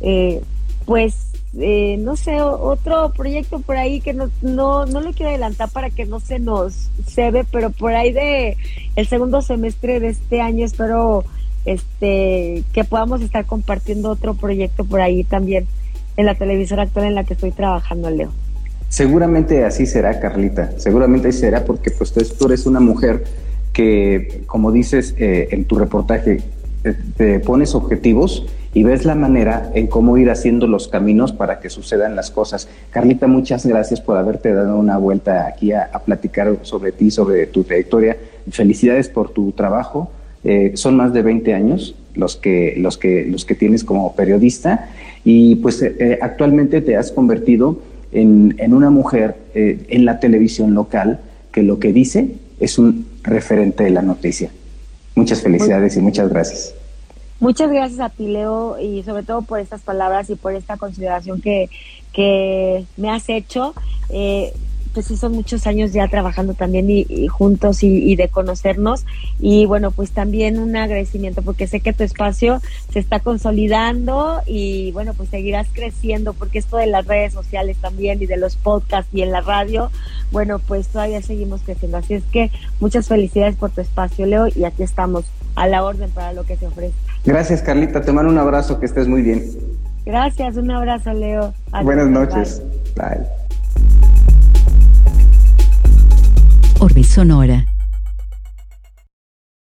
eh, pues, eh, no sé, otro proyecto por ahí que no, no, no lo quiero adelantar para que no se nos se ve, pero por ahí de el segundo semestre de este año espero este que podamos estar compartiendo otro proyecto por ahí también en la televisora actual en la que estoy trabajando, Leo. Seguramente así será, Carlita. Seguramente así será porque pues tú eres una mujer que, como dices eh, en tu reportaje, eh, te pones objetivos y ves la manera en cómo ir haciendo los caminos para que sucedan las cosas. Carlita, muchas gracias por haberte dado una vuelta aquí a, platicar sobre ti, sobre tu trayectoria. Felicidades por tu trabajo. Eh, son más de 20 años los que, los que, los que tienes como periodista y pues actualmente te has convertido en, una mujer eh, en la televisión local que lo que dice es un referente de la noticia. Muchas felicidades y muchas gracias. Muchas gracias a ti, Leo, y sobre todo por estas palabras y por esta consideración que, que me has hecho. Eh, pues sí son muchos años ya trabajando también y, juntos y, de conocernos. Y bueno pues también un agradecimiento porque sé que tu espacio se está consolidando y bueno pues seguirás creciendo porque esto de las redes sociales también y de los podcasts y en la radio bueno pues todavía seguimos creciendo. Así es que muchas felicidades por tu espacio Leo y aquí estamos a la orden para lo que se ofrece gracias Carlita. Te mando un abrazo que estés muy bien. Gracias un abrazo Leo. Buenas noches. Bye. Orbe Sonora.